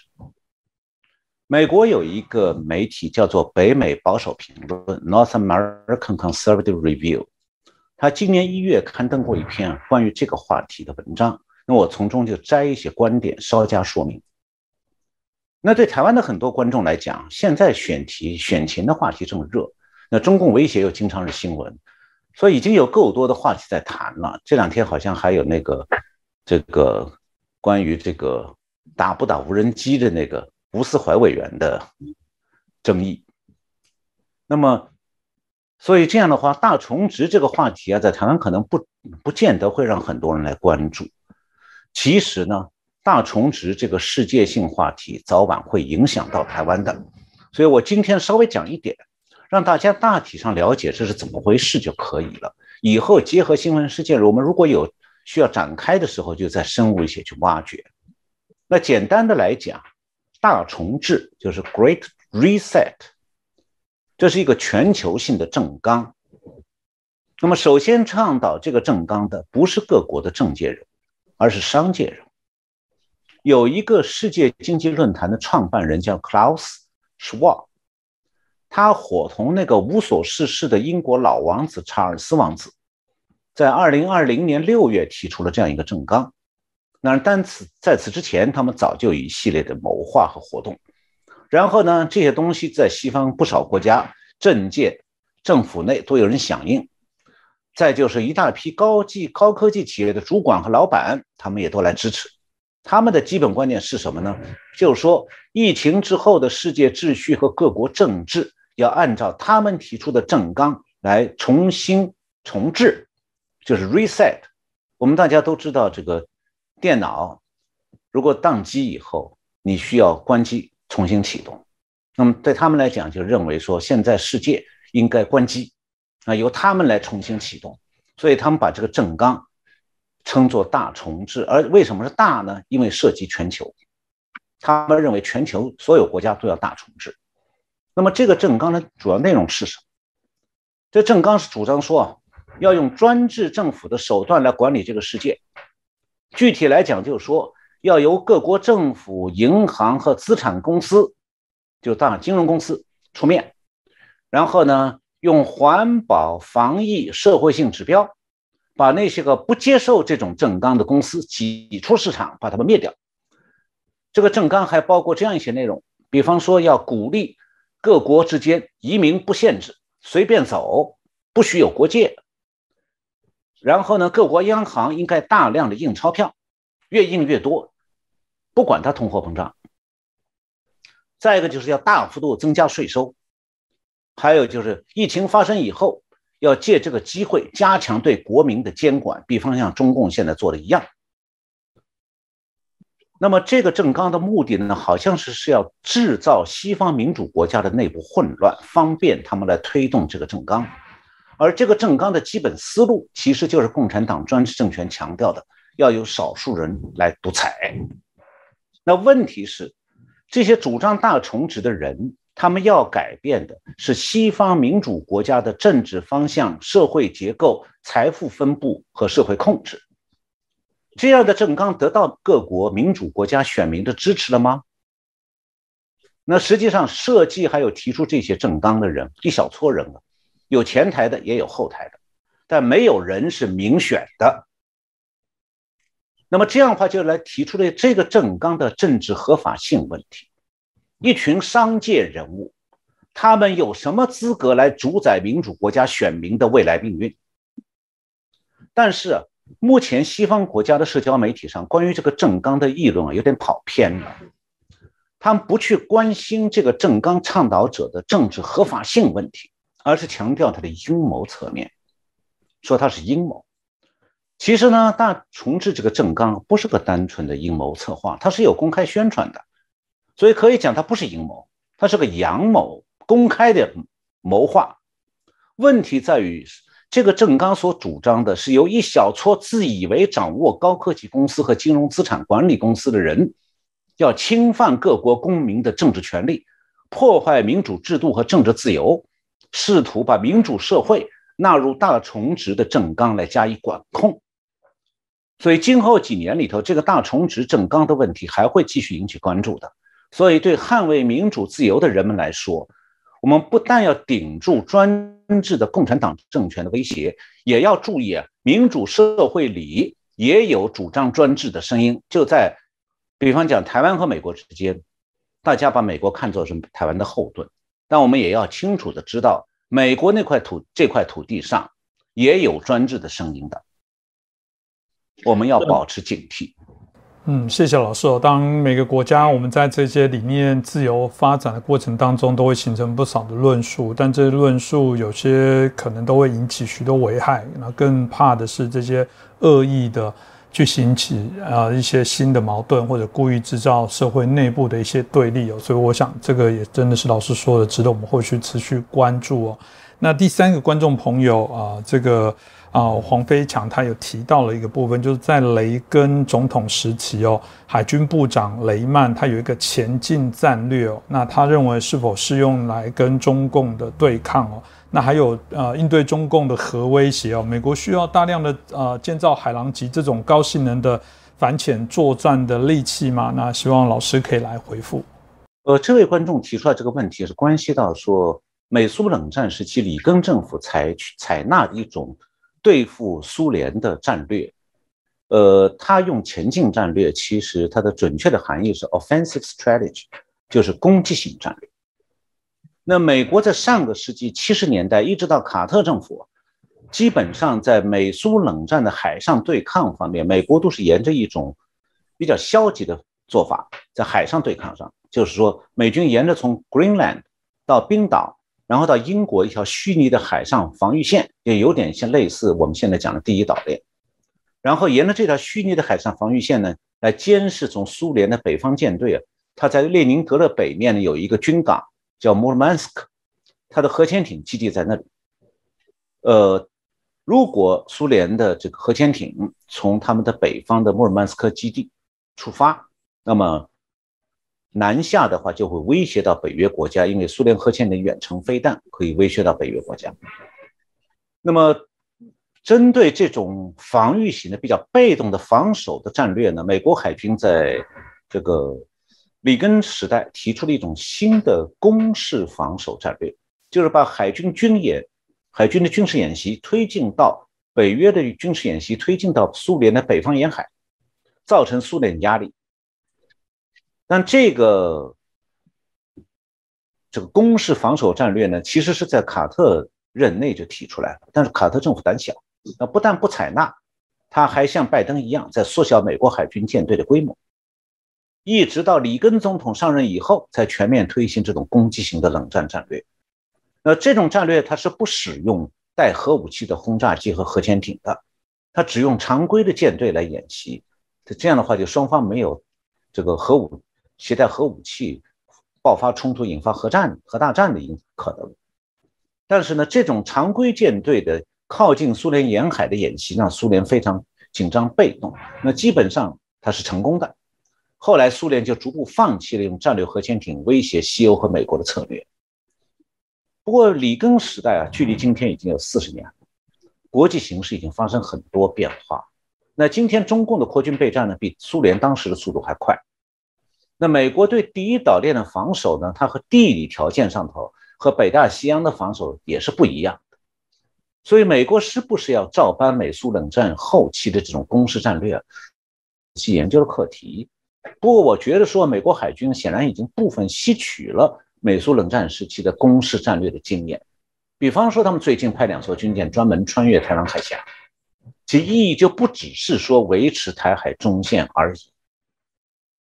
美国有一个媒体叫做北美保守评论 （North American Conservative Review），他今年一月刊登过一篇关于这个话题的文章。那我从中就摘一些观点，稍加说明。那对台湾的很多观众来讲，现在选题选情的话题这么热，那中共威胁又经常是新闻，所以已经有够多的话题在谈了。这两天好像还有那个这个关于这个打不打无人机的那个吴思怀委员的争议。那么，所以这样的话，大重植这个话题啊，在台湾可能不不见得会让很多人来关注。其实呢，大重植这个世界性话题早晚会影响到台湾的，所以我今天稍微讲一点，让大家大体上了解这是怎么回事就可以了。以后结合新闻事件，我们如果有需要展开的时候，就再深入一些去挖掘。那简单的来讲，大重置就是 Great Reset，这是一个全球性的政纲。那么首先倡导这个政纲的不是各国的政界人。而是商界人，有一个世界经济论坛的创办人叫 Klaus Schwab，他伙同那个无所事事的英国老王子查尔斯王子，在二零二零年六月提出了这样一个政纲。那单此在此之前，他们早就有一系列的谋划和活动。然后呢，这些东西在西方不少国家政界、政府内都有人响应。再就是一大批高技高科技企业的主管和老板，他们也都来支持。他们的基本观念是什么呢？就是说，疫情之后的世界秩序和各国政治要按照他们提出的政纲来重新重置，就是 reset。我们大家都知道，这个电脑如果宕机以后，你需要关机重新启动。那么对他们来讲，就认为说现在世界应该关机。那由他们来重新启动，所以他们把这个政纲称作大重置。而为什么是大呢？因为涉及全球，他们认为全球所有国家都要大重置。那么这个政纲的主要内容是什么？这政纲是主张说啊，要用专制政府的手段来管理这个世界。具体来讲，就是说要由各国政府、银行和资产公司，就大金融公司出面，然后呢？用环保、防疫、社会性指标，把那些个不接受这种政纲的公司挤出市场，把他们灭掉。这个政纲还包括这样一些内容，比方说要鼓励各国之间移民不限制，随便走，不许有国界。然后呢，各国央行应该大量的印钞票，越印越多，不管它通货膨胀。再一个就是要大幅度增加税收。还有就是疫情发生以后，要借这个机会加强对国民的监管，比方像中共现在做的一样。那么这个政纲的目的呢，好像是是要制造西方民主国家的内部混乱，方便他们来推动这个政纲。而这个政纲的基本思路，其实就是共产党专制政权强调的，要有少数人来独裁。那问题是，这些主张大重职的人，他们要改变的是西方民主国家的政治方向、社会结构、财富分布和社会控制。这样的政纲得到各国民主国家选民的支持了吗？那实际上设计还有提出这些政纲的人一小撮人啊，有前台的也有后台的，但没有人是民选的。那么这样的话就来提出了这个政纲的政治合法性问题。一群商界人物，他们有什么资格来主宰民主国家选民的未来命运？但是目前西方国家的社交媒体上关于这个政纲的议论啊，有点跑偏了。他们不去关心这个政纲倡导者的政治合法性问题，而是强调他的阴谋侧面，说他是阴谋。其实呢，大重置这个政纲不是个单纯的阴谋策划，它是有公开宣传的，所以可以讲它不是阴谋，它是个阳谋，公开的谋划。问题在于，这个政纲所主张的是由一小撮自以为掌握高科技公司和金融资产管理公司的人。要侵犯各国公民的政治权利，破坏民主制度和政治自由，试图把民主社会纳入大重植的政纲来加以管控。所以，今后几年里头，这个大重植政纲的问题还会继续引起关注的。所以，对捍卫民主自由的人们来说，我们不但要顶住专制的共产党政权的威胁，也要注意啊，民主社会里也有主张专制的声音，就在。比方讲，台湾和美国之间，大家把美国看作是台湾的后盾，但我们也要清楚的知道，美国那块土这块土地上也有专制的声音的，我们要保持警惕。嗯，谢谢老师哦。当每个国家我们在这些理念自由发展的过程当中，都会形成不少的论述，但这些论述有些可能都会引起许多危害。那更怕的是这些恶意的。去引起啊一些新的矛盾，或者故意制造社会内部的一些对立哦，所以我想这个也真的是老师说的，值得我们后续持续关注哦。那第三个观众朋友啊，这个啊黄飞强他有提到了一个部分，就是在雷根总统时期哦，海军部长雷曼他有一个前进战略哦，那他认为是否适用来跟中共的对抗哦？那还有呃，应对中共的核威胁哦，美国需要大量的呃建造海狼级这种高性能的反潜作战的利器吗？那希望老师可以来回复。呃，这位观众提出来这个问题是关系到说，美苏冷战时期里根政府采取采纳一种对付苏联的战略。呃，他用前进战略，其实它的准确的含义是 offensive strategy，就是攻击性战略。那美国在上个世纪七十年代一直到卡特政府，基本上在美苏冷战的海上对抗方面，美国都是沿着一种比较消极的做法，在海上对抗上，就是说美军沿着从 Greenland 到冰岛，然后到英国一条虚拟的海上防御线，也有点像类似我们现在讲的第一岛链，然后沿着这条虚拟的海上防御线呢，来监视从苏联的北方舰队啊，它在列宁格勒北面呢有一个军港。叫 Murmansk，它的核潜艇基地在那里。呃，如果苏联的这个核潜艇从他们的北方的穆尔曼斯克基地出发，那么南下的话就会威胁到北约国家，因为苏联核潜艇远程飞弹可以威胁到北约国家。那么，针对这种防御型的、比较被动的防守的战略呢，美国海军在这个。里根时代提出了一种新的攻势防守战略，就是把海军军演、海军的军事演习推进到北约的军事演习推进到苏联的北方沿海，造成苏联压力。但这个这个攻势防守战略呢，其实是在卡特任内就提出来了，但是卡特政府胆小，那不但不采纳，他还像拜登一样在缩小美国海军舰队的规模。一直到里根总统上任以后，才全面推行这种攻击型的冷战战略。那这种战略，它是不使用带核武器的轰炸机和核潜艇的，它只用常规的舰队来演习。这样的话，就双方没有这个核武携带核武器爆发冲突、引发核战、核大战的可能。但是呢，这种常规舰队的靠近苏联沿海的演习，让苏联非常紧张被动。那基本上它是成功的。后来苏联就逐步放弃了用战略核潜艇威胁西欧和美国的策略。不过里根时代啊，距离今天已经有四十年了，国际形势已经发生很多变化。那今天中共的扩军备战呢，比苏联当时的速度还快。那美国对第一岛链的防守呢，它和地理条件上头和北大西洋的防守也是不一样的。所以美国是不是要照搬美苏冷战后期的这种攻势战略，是研究的课题。不过，我觉得说，美国海军显然已经部分吸取了美苏冷战时期的攻势战略的经验。比方说，他们最近派两艘军舰专门穿越台湾海峡，其意义就不只是说维持台海中线而已。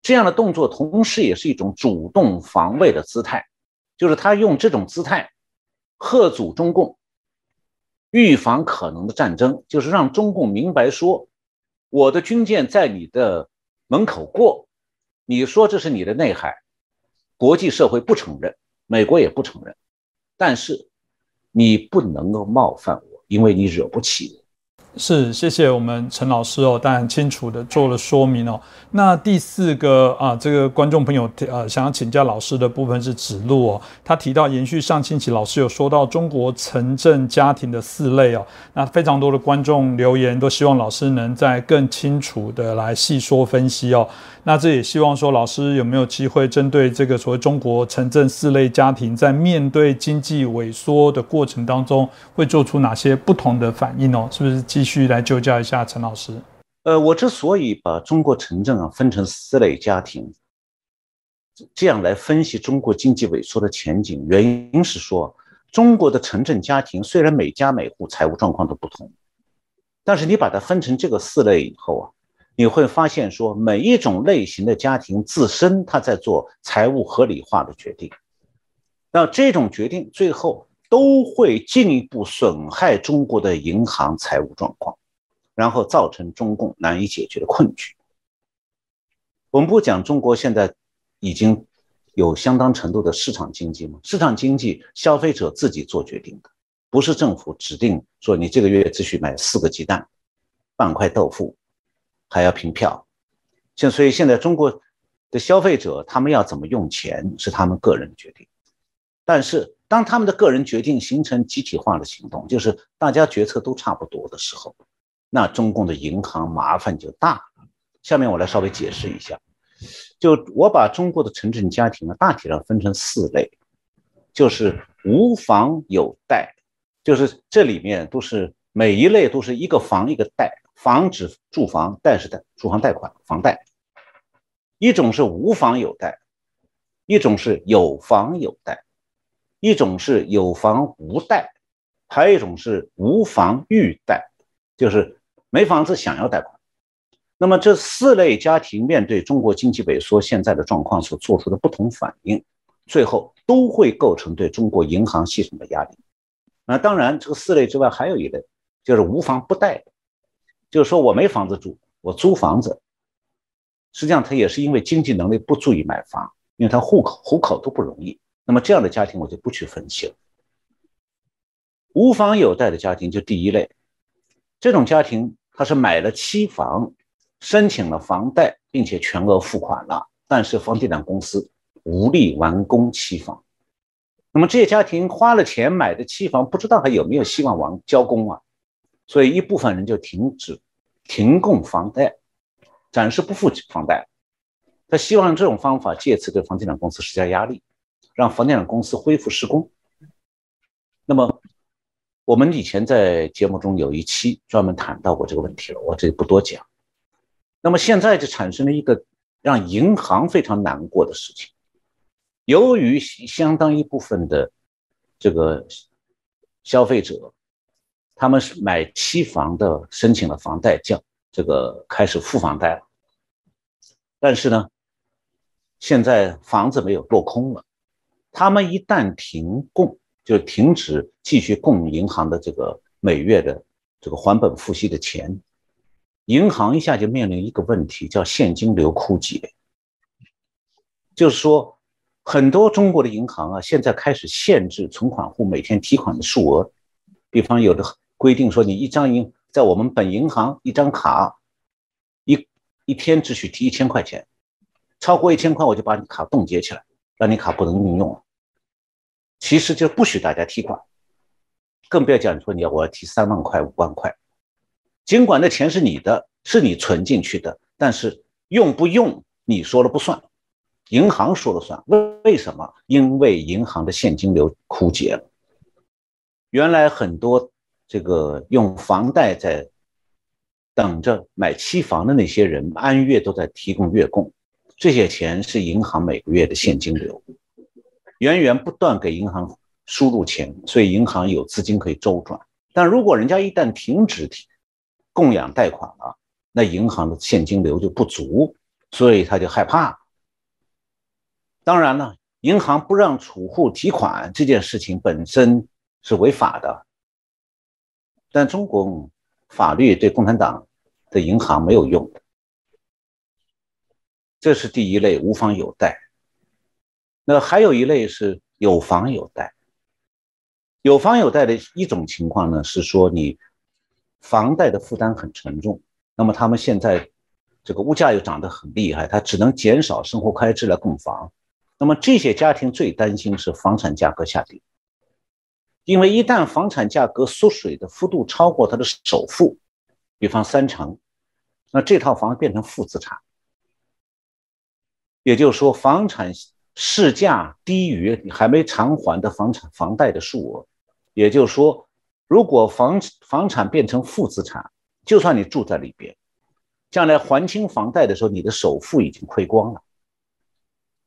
这样的动作，同时也是一种主动防卫的姿态，就是他用这种姿态贺阻中共，预防可能的战争，就是让中共明白说，我的军舰在你的门口过。你说这是你的内海，国际社会不承认，美国也不承认，但是你不能够冒犯我，因为你惹不起我。是，谢谢我们陈老师哦，但很清楚的做了说明哦。那第四个啊，这个观众朋友呃想要请教老师的部分是指路哦，他提到延续上星期老师有说到中国城镇家庭的四类哦，那非常多的观众留言都希望老师能再更清楚的来细说分析哦。那这也希望说老师有没有机会针对这个所谓中国城镇四类家庭在面对经济萎缩的过程当中会做出哪些不同的反应哦？是不是继续来就教一下陈老师？呃，我之所以把中国城镇啊分成四类家庭，这样来分析中国经济萎缩的前景，原因是说中国的城镇家庭虽然每家每户财务状况都不同，但是你把它分成这个四类以后啊。你会发现，说每一种类型的家庭自身，他在做财务合理化的决定，那这种决定最后都会进一步损害中国的银行财务状况，然后造成中共难以解决的困局。我们不讲中国现在已经有相当程度的市场经济吗？市场经济，消费者自己做决定的，不是政府指定说你这个月只许买四个鸡蛋，半块豆腐。还要凭票，现所以现在中国的消费者他们要怎么用钱是他们个人决定，但是当他们的个人决定形成集体化的行动，就是大家决策都差不多的时候，那中共的银行麻烦就大了。下面我来稍微解释一下，就我把中国的城镇家庭呢大体上分成四类，就是无房有贷，就是这里面都是每一类都是一个房一个贷。房指住房，贷是贷住房贷款，房贷。一种是无房有贷，一种是有房有贷，一种是有房无贷，还有一种是无房欲贷，就是没房子想要贷款。那么这四类家庭面对中国经济萎缩现在的状况所做出的不同反应，最后都会构成对中国银行系统的压力。那当然，这个四类之外还有一类，就是无房不贷的。就是说我没房子住，我租房子。实际上他也是因为经济能力不足以买房，因为他户口户口都不容易。那么这样的家庭我就不去分析了。无房有贷的家庭就第一类，这种家庭他是买了期房，申请了房贷，并且全额付款了，但是房地产公司无力完工期房。那么这些家庭花了钱买的期房，不知道还有没有希望完交工啊？所以一部分人就停止、停供房贷，暂时不付房贷。他希望这种方法借此对房地产公司施加压力，让房地产公司恢复施工。那么，我们以前在节目中有一期专门谈到过这个问题了，我这里不多讲。那么现在就产生了一个让银行非常难过的事情，由于相当一部分的这个消费者。他们是买期房的，申请了房贷，降这个开始付房贷了。但是呢，现在房子没有落空了，他们一旦停供，就停止继续供银行的这个每月的这个还本付息的钱，银行一下就面临一个问题，叫现金流枯竭。就是说，很多中国的银行啊，现在开始限制存款户每天提款的数额，比方有的。规定说，你一张银在我们本银行一张卡，一一天只许提一千块钱，超过一千块我就把你卡冻结起来，让你卡不能运用了。其实就不许大家提款，更不要讲说你要我要提三万块五万块，尽管那钱是你的，是你存进去的，但是用不用你说了不算，银行说了算。为为什么？因为银行的现金流枯竭了。原来很多这个用房贷在等着买期房的那些人，按月都在提供月供，这些钱是银行每个月的现金流。源源不断给银行输入钱，所以银行有资金可以周转。但如果人家一旦停止供养贷款了，那银行的现金流就不足，所以他就害怕。当然了，银行不让储户提款这件事情本身是违法的，但中国法律对共产党的银行没有用。这是第一类无房有贷。那还有一类是有房有贷，有房有贷的一种情况呢，是说你房贷的负担很沉重，那么他们现在这个物价又涨得很厉害，他只能减少生活开支来供房。那么这些家庭最担心是房产价格下跌，因为一旦房产价格缩水的幅度超过他的首付，比方三成，那这套房变成负资产，也就是说房产。市价低于你还没偿还的房产房贷的数额，也就是说，如果房房产变成负资产，就算你住在里边，将来还清房贷的时候，你的首付已经亏光了。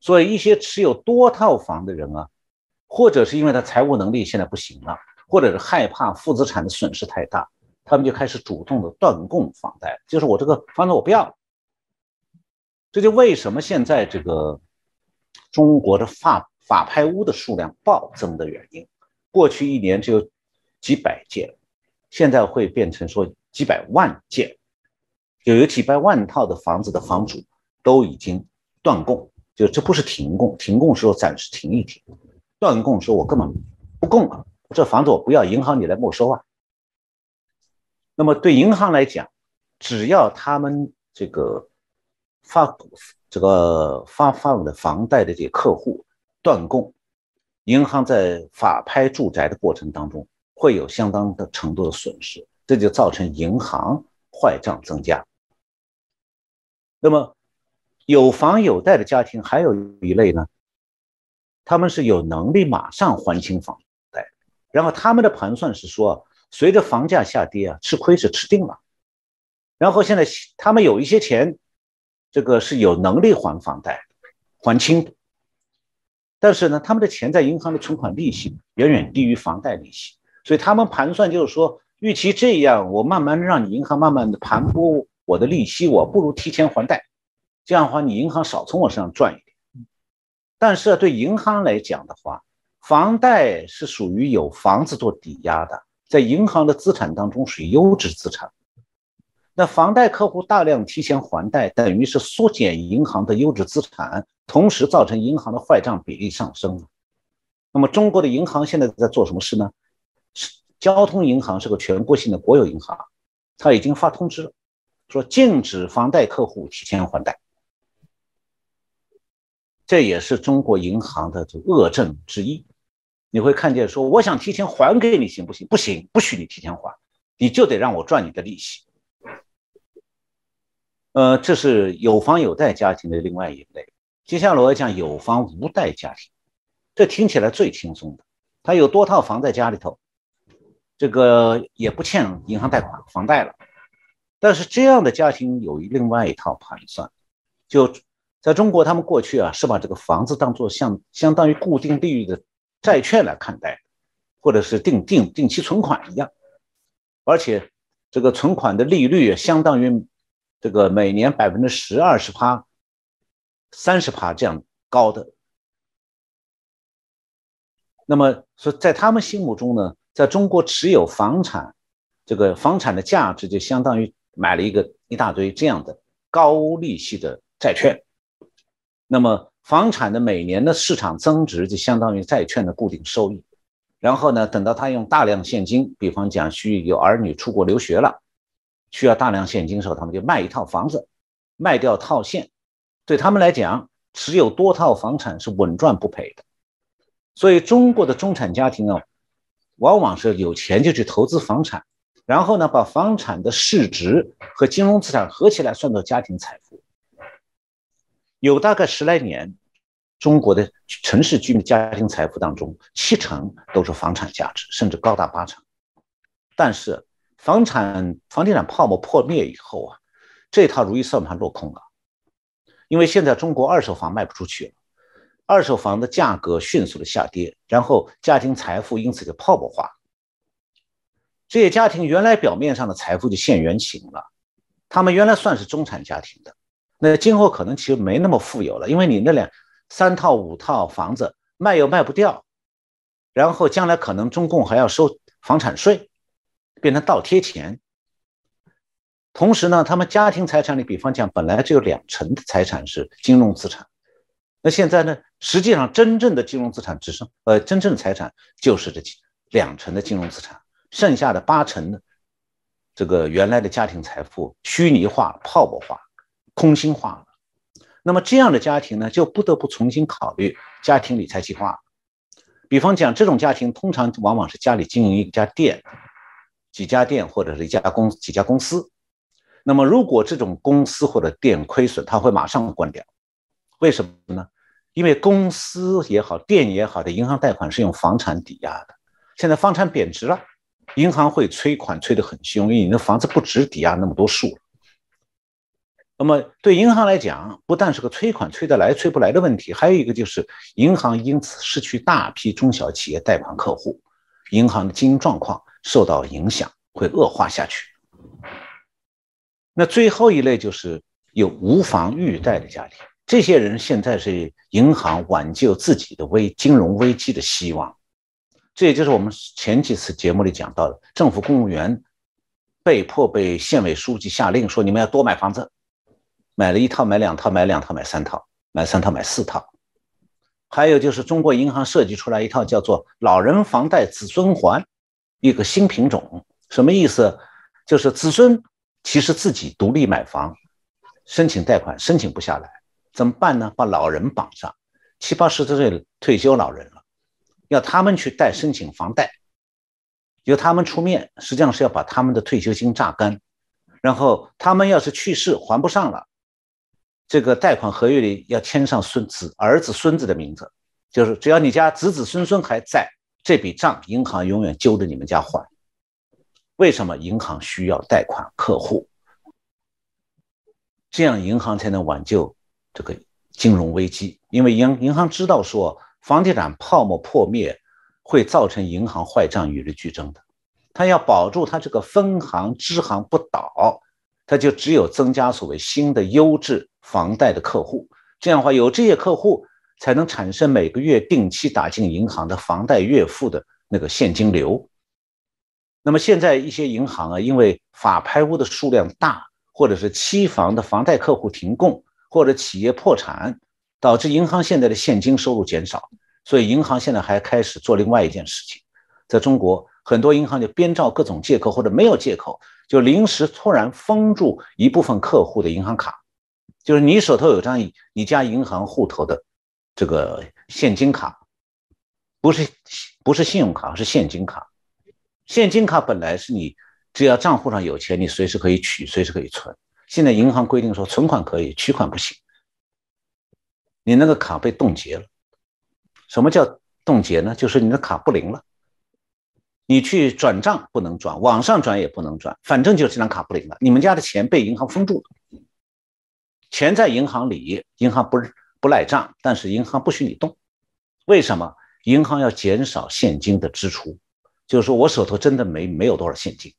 所以，一些持有多套房的人啊，或者是因为他财务能力现在不行了，或者是害怕负资产的损失太大，他们就开始主动的断供房贷，就是我这个房子我不要了。这就为什么现在这个。中国的法法拍屋的数量暴增的原因，过去一年只有几百件，现在会变成说几百万件，就有几百万套的房子的房主都已经断供，就这不是停供，停供时候暂时停一停，断供说我根本不供了，这房子我不要，银行你来没收啊。那么对银行来讲，只要他们这个发。这个发放的房贷的这些客户断供，银行在法拍住宅的过程当中会有相当的程度的损失，这就造成银行坏账增加。那么有房有贷的家庭还有一类呢，他们是有能力马上还清房贷，然后他们的盘算是说，随着房价下跌啊，吃亏是吃定了，然后现在他们有一些钱。这个是有能力还房贷、还清，但是呢，他们的钱在银行的存款利息远远低于房贷利息，所以他们盘算就是说，与其这样，我慢慢让你银行慢慢的盘剥我的利息，我不如提前还贷，这样的话你银行少从我身上赚一点。但是对银行来讲的话，房贷是属于有房子做抵押的，在银行的资产当中属于优质资产。那房贷客户大量提前还贷，等于是缩减银行的优质资产，同时造成银行的坏账比例上升。那么中国的银行现在在做什么事呢？交通银行是个全国性的国有银行，它已经发通知了，说禁止房贷客户提前还贷。这也是中国银行的这恶政之一。你会看见说，我想提前还给你行不行？不行，不许你提前还，你就得让我赚你的利息。呃，这是有房有贷家庭的另外一类。接下来我要讲有房无贷家庭，这听起来最轻松的。他有多套房在家里头，这个也不欠银行贷款、房贷了。但是这样的家庭有另外一套盘算，就在中国，他们过去啊是把这个房子当做像相当于固定利率的债券来看待，或者是定定定期存款一样，而且这个存款的利率相当于。这个每年百分之十、二十趴、三十趴这样高的，那么说在他们心目中呢，在中国持有房产，这个房产的价值就相当于买了一个一大堆这样的高利息的债券，那么房产的每年的市场增值就相当于债券的固定收益，然后呢，等到他用大量现金，比方讲需有儿女出国留学了。需要大量现金的时候，他们就卖一套房子，卖掉套现，对他们来讲，持有多套房产是稳赚不赔的。所以中国的中产家庭哦，往往是有钱就去投资房产，然后呢，把房产的市值和金融资产合起来算作家庭财富。有大概十来年，中国的城市居民家庭财富当中，七成都是房产价值，甚至高达八成。但是房产房地产泡沫破灭以后啊，这套如意算盘落空了。因为现在中国二手房卖不出去了，二手房的价格迅速的下跌，然后家庭财富因此就泡沫化。这些家庭原来表面上的财富就现原形了，他们原来算是中产家庭的，那今后可能其实没那么富有了，因为你那两三套五套房子卖又卖不掉，然后将来可能中共还要收房产税，变成倒贴钱。同时呢，他们家庭财产里，比方讲，本来只有两成的财产是金融资产，那现在呢，实际上真正的金融资产只剩，呃，真正的财产就是这两成的金融资产，剩下的八成的这个原来的家庭财富虚拟化、泡沫化、空心化了。那么这样的家庭呢，就不得不重新考虑家庭理财计划。比方讲，这种家庭通常往往是家里经营一家店、几家店或者是一家公几家公司。那么，如果这种公司或者店亏损，他会马上关掉。为什么呢？因为公司也好，店也好的银行贷款是用房产抵押的。现在房产贬值了，银行会催款催得很凶，因为你的房子不值抵押那么多数了。那么，对银行来讲，不但是个催款催得来、催不来的问题，还有一个就是银行因此失去大批中小企业贷款客户，银行的经营状况受到影响，会恶化下去。那最后一类就是有无房欲贷的家庭，这些人现在是银行挽救自己的危金融危机的希望。这也就是我们前几次节目里讲到的，政府公务员被迫被县委书记下令说，你们要多买房子，买了一套，买两套，买两套，买三套，买三套，买四套。还有就是中国银行设计出来一套叫做“老人房贷子孙还”，一个新品种，什么意思？就是子孙。其实自己独立买房，申请贷款申请不下来，怎么办呢？把老人绑上，七八十岁退休老人了，要他们去贷申请房贷，由他们出面，实际上是要把他们的退休金榨干，然后他们要是去世还不上了，这个贷款合约里要签上孙子、儿子、孙子的名字，就是只要你家子子孙孙还在，这笔账银行永远揪着你们家还。为什么银行需要贷款客户？这样银行才能挽救这个金融危机。因为银银行知道说房地产泡沫破灭会造成银行坏账与日俱增的，他要保住他这个分行支行不倒，他就只有增加所谓新的优质房贷的客户。这样的话，有这些客户才能产生每个月定期打进银行的房贷月付的那个现金流。那么现在一些银行啊，因为法拍屋的数量大，或者是期房的房贷客户停供，或者企业破产，导致银行现在的现金收入减少，所以银行现在还开始做另外一件事情，在中国很多银行就编造各种借口或者没有借口，就临时突然封住一部分客户的银行卡，就是你手头有张你家银行户头的这个现金卡，不是不是信用卡，是现金卡。现金卡本来是你只要账户上有钱，你随时可以取，随时可以存。现在银行规定说，存款可以，取款不行。你那个卡被冻结了。什么叫冻结呢？就是你的卡不灵了。你去转账不能转，网上转也不能转，反正就是这张卡不灵了。你们家的钱被银行封住了，钱在银行里，银行不不赖账，但是银行不许你动。为什么？银行要减少现金的支出。就是说我手头真的没没有多少现金，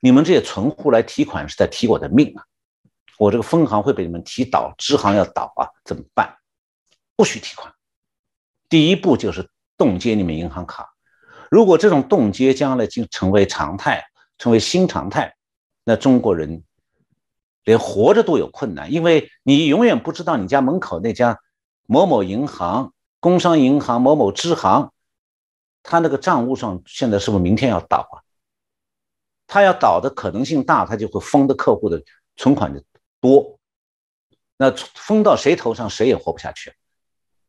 你们这些存户来提款是在提我的命啊！我这个分行会被你们提倒，支行要倒啊，怎么办？不许提款。第一步就是冻结你们银行卡。如果这种冻结将来就成为常态，成为新常态，那中国人连活着都有困难，因为你永远不知道你家门口那家某某银行、工商银行某某支行。他那个账务上现在是不是明天要倒啊？他要倒的可能性大，他就会封的客户的存款就多。那封到谁头上，谁也活不下去。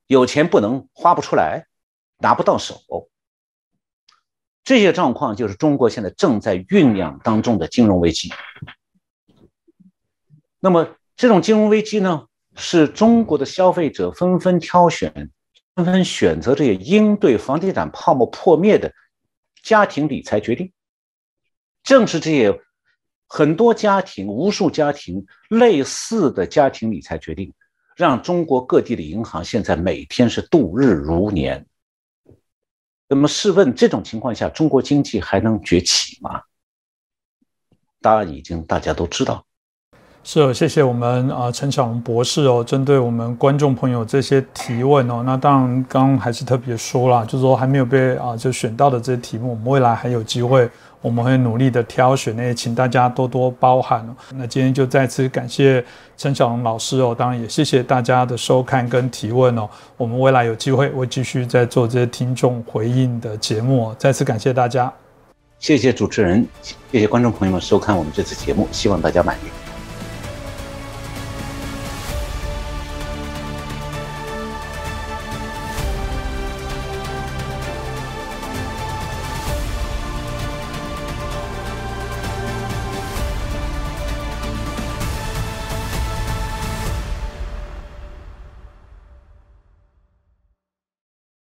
有钱不能花不出来，拿不到手。这些状况就是中国现在正在酝酿当中的金融危机。那么，这种金融危机呢，是中国的消费者纷纷挑选、纷纷选择这些应对房地产泡沫破灭的家庭理财决定。正是这些很多家庭、无数家庭类似的家庭理财决定，让中国各地的银行现在每天是度日如年。那么，试问这种情况下，中国经济还能崛起吗？答案已经大家都知道。是，谢谢我们啊陈小龙博士哦，针对我们观众朋友这些提问哦，那当然刚刚还是特别说了，就是说还没有被啊就选到的这些题目，我们未来还有机会，我们会努力的挑选，那也请大家多多包涵。那今天就再次感谢陈小龙老师哦，当然也谢谢大家的收看跟提问哦，我们未来有机会会继续在做这些听众回应的节目，再次感谢大家，谢谢主持人，谢谢观众朋友们收看我们这次节目，希望大家满意。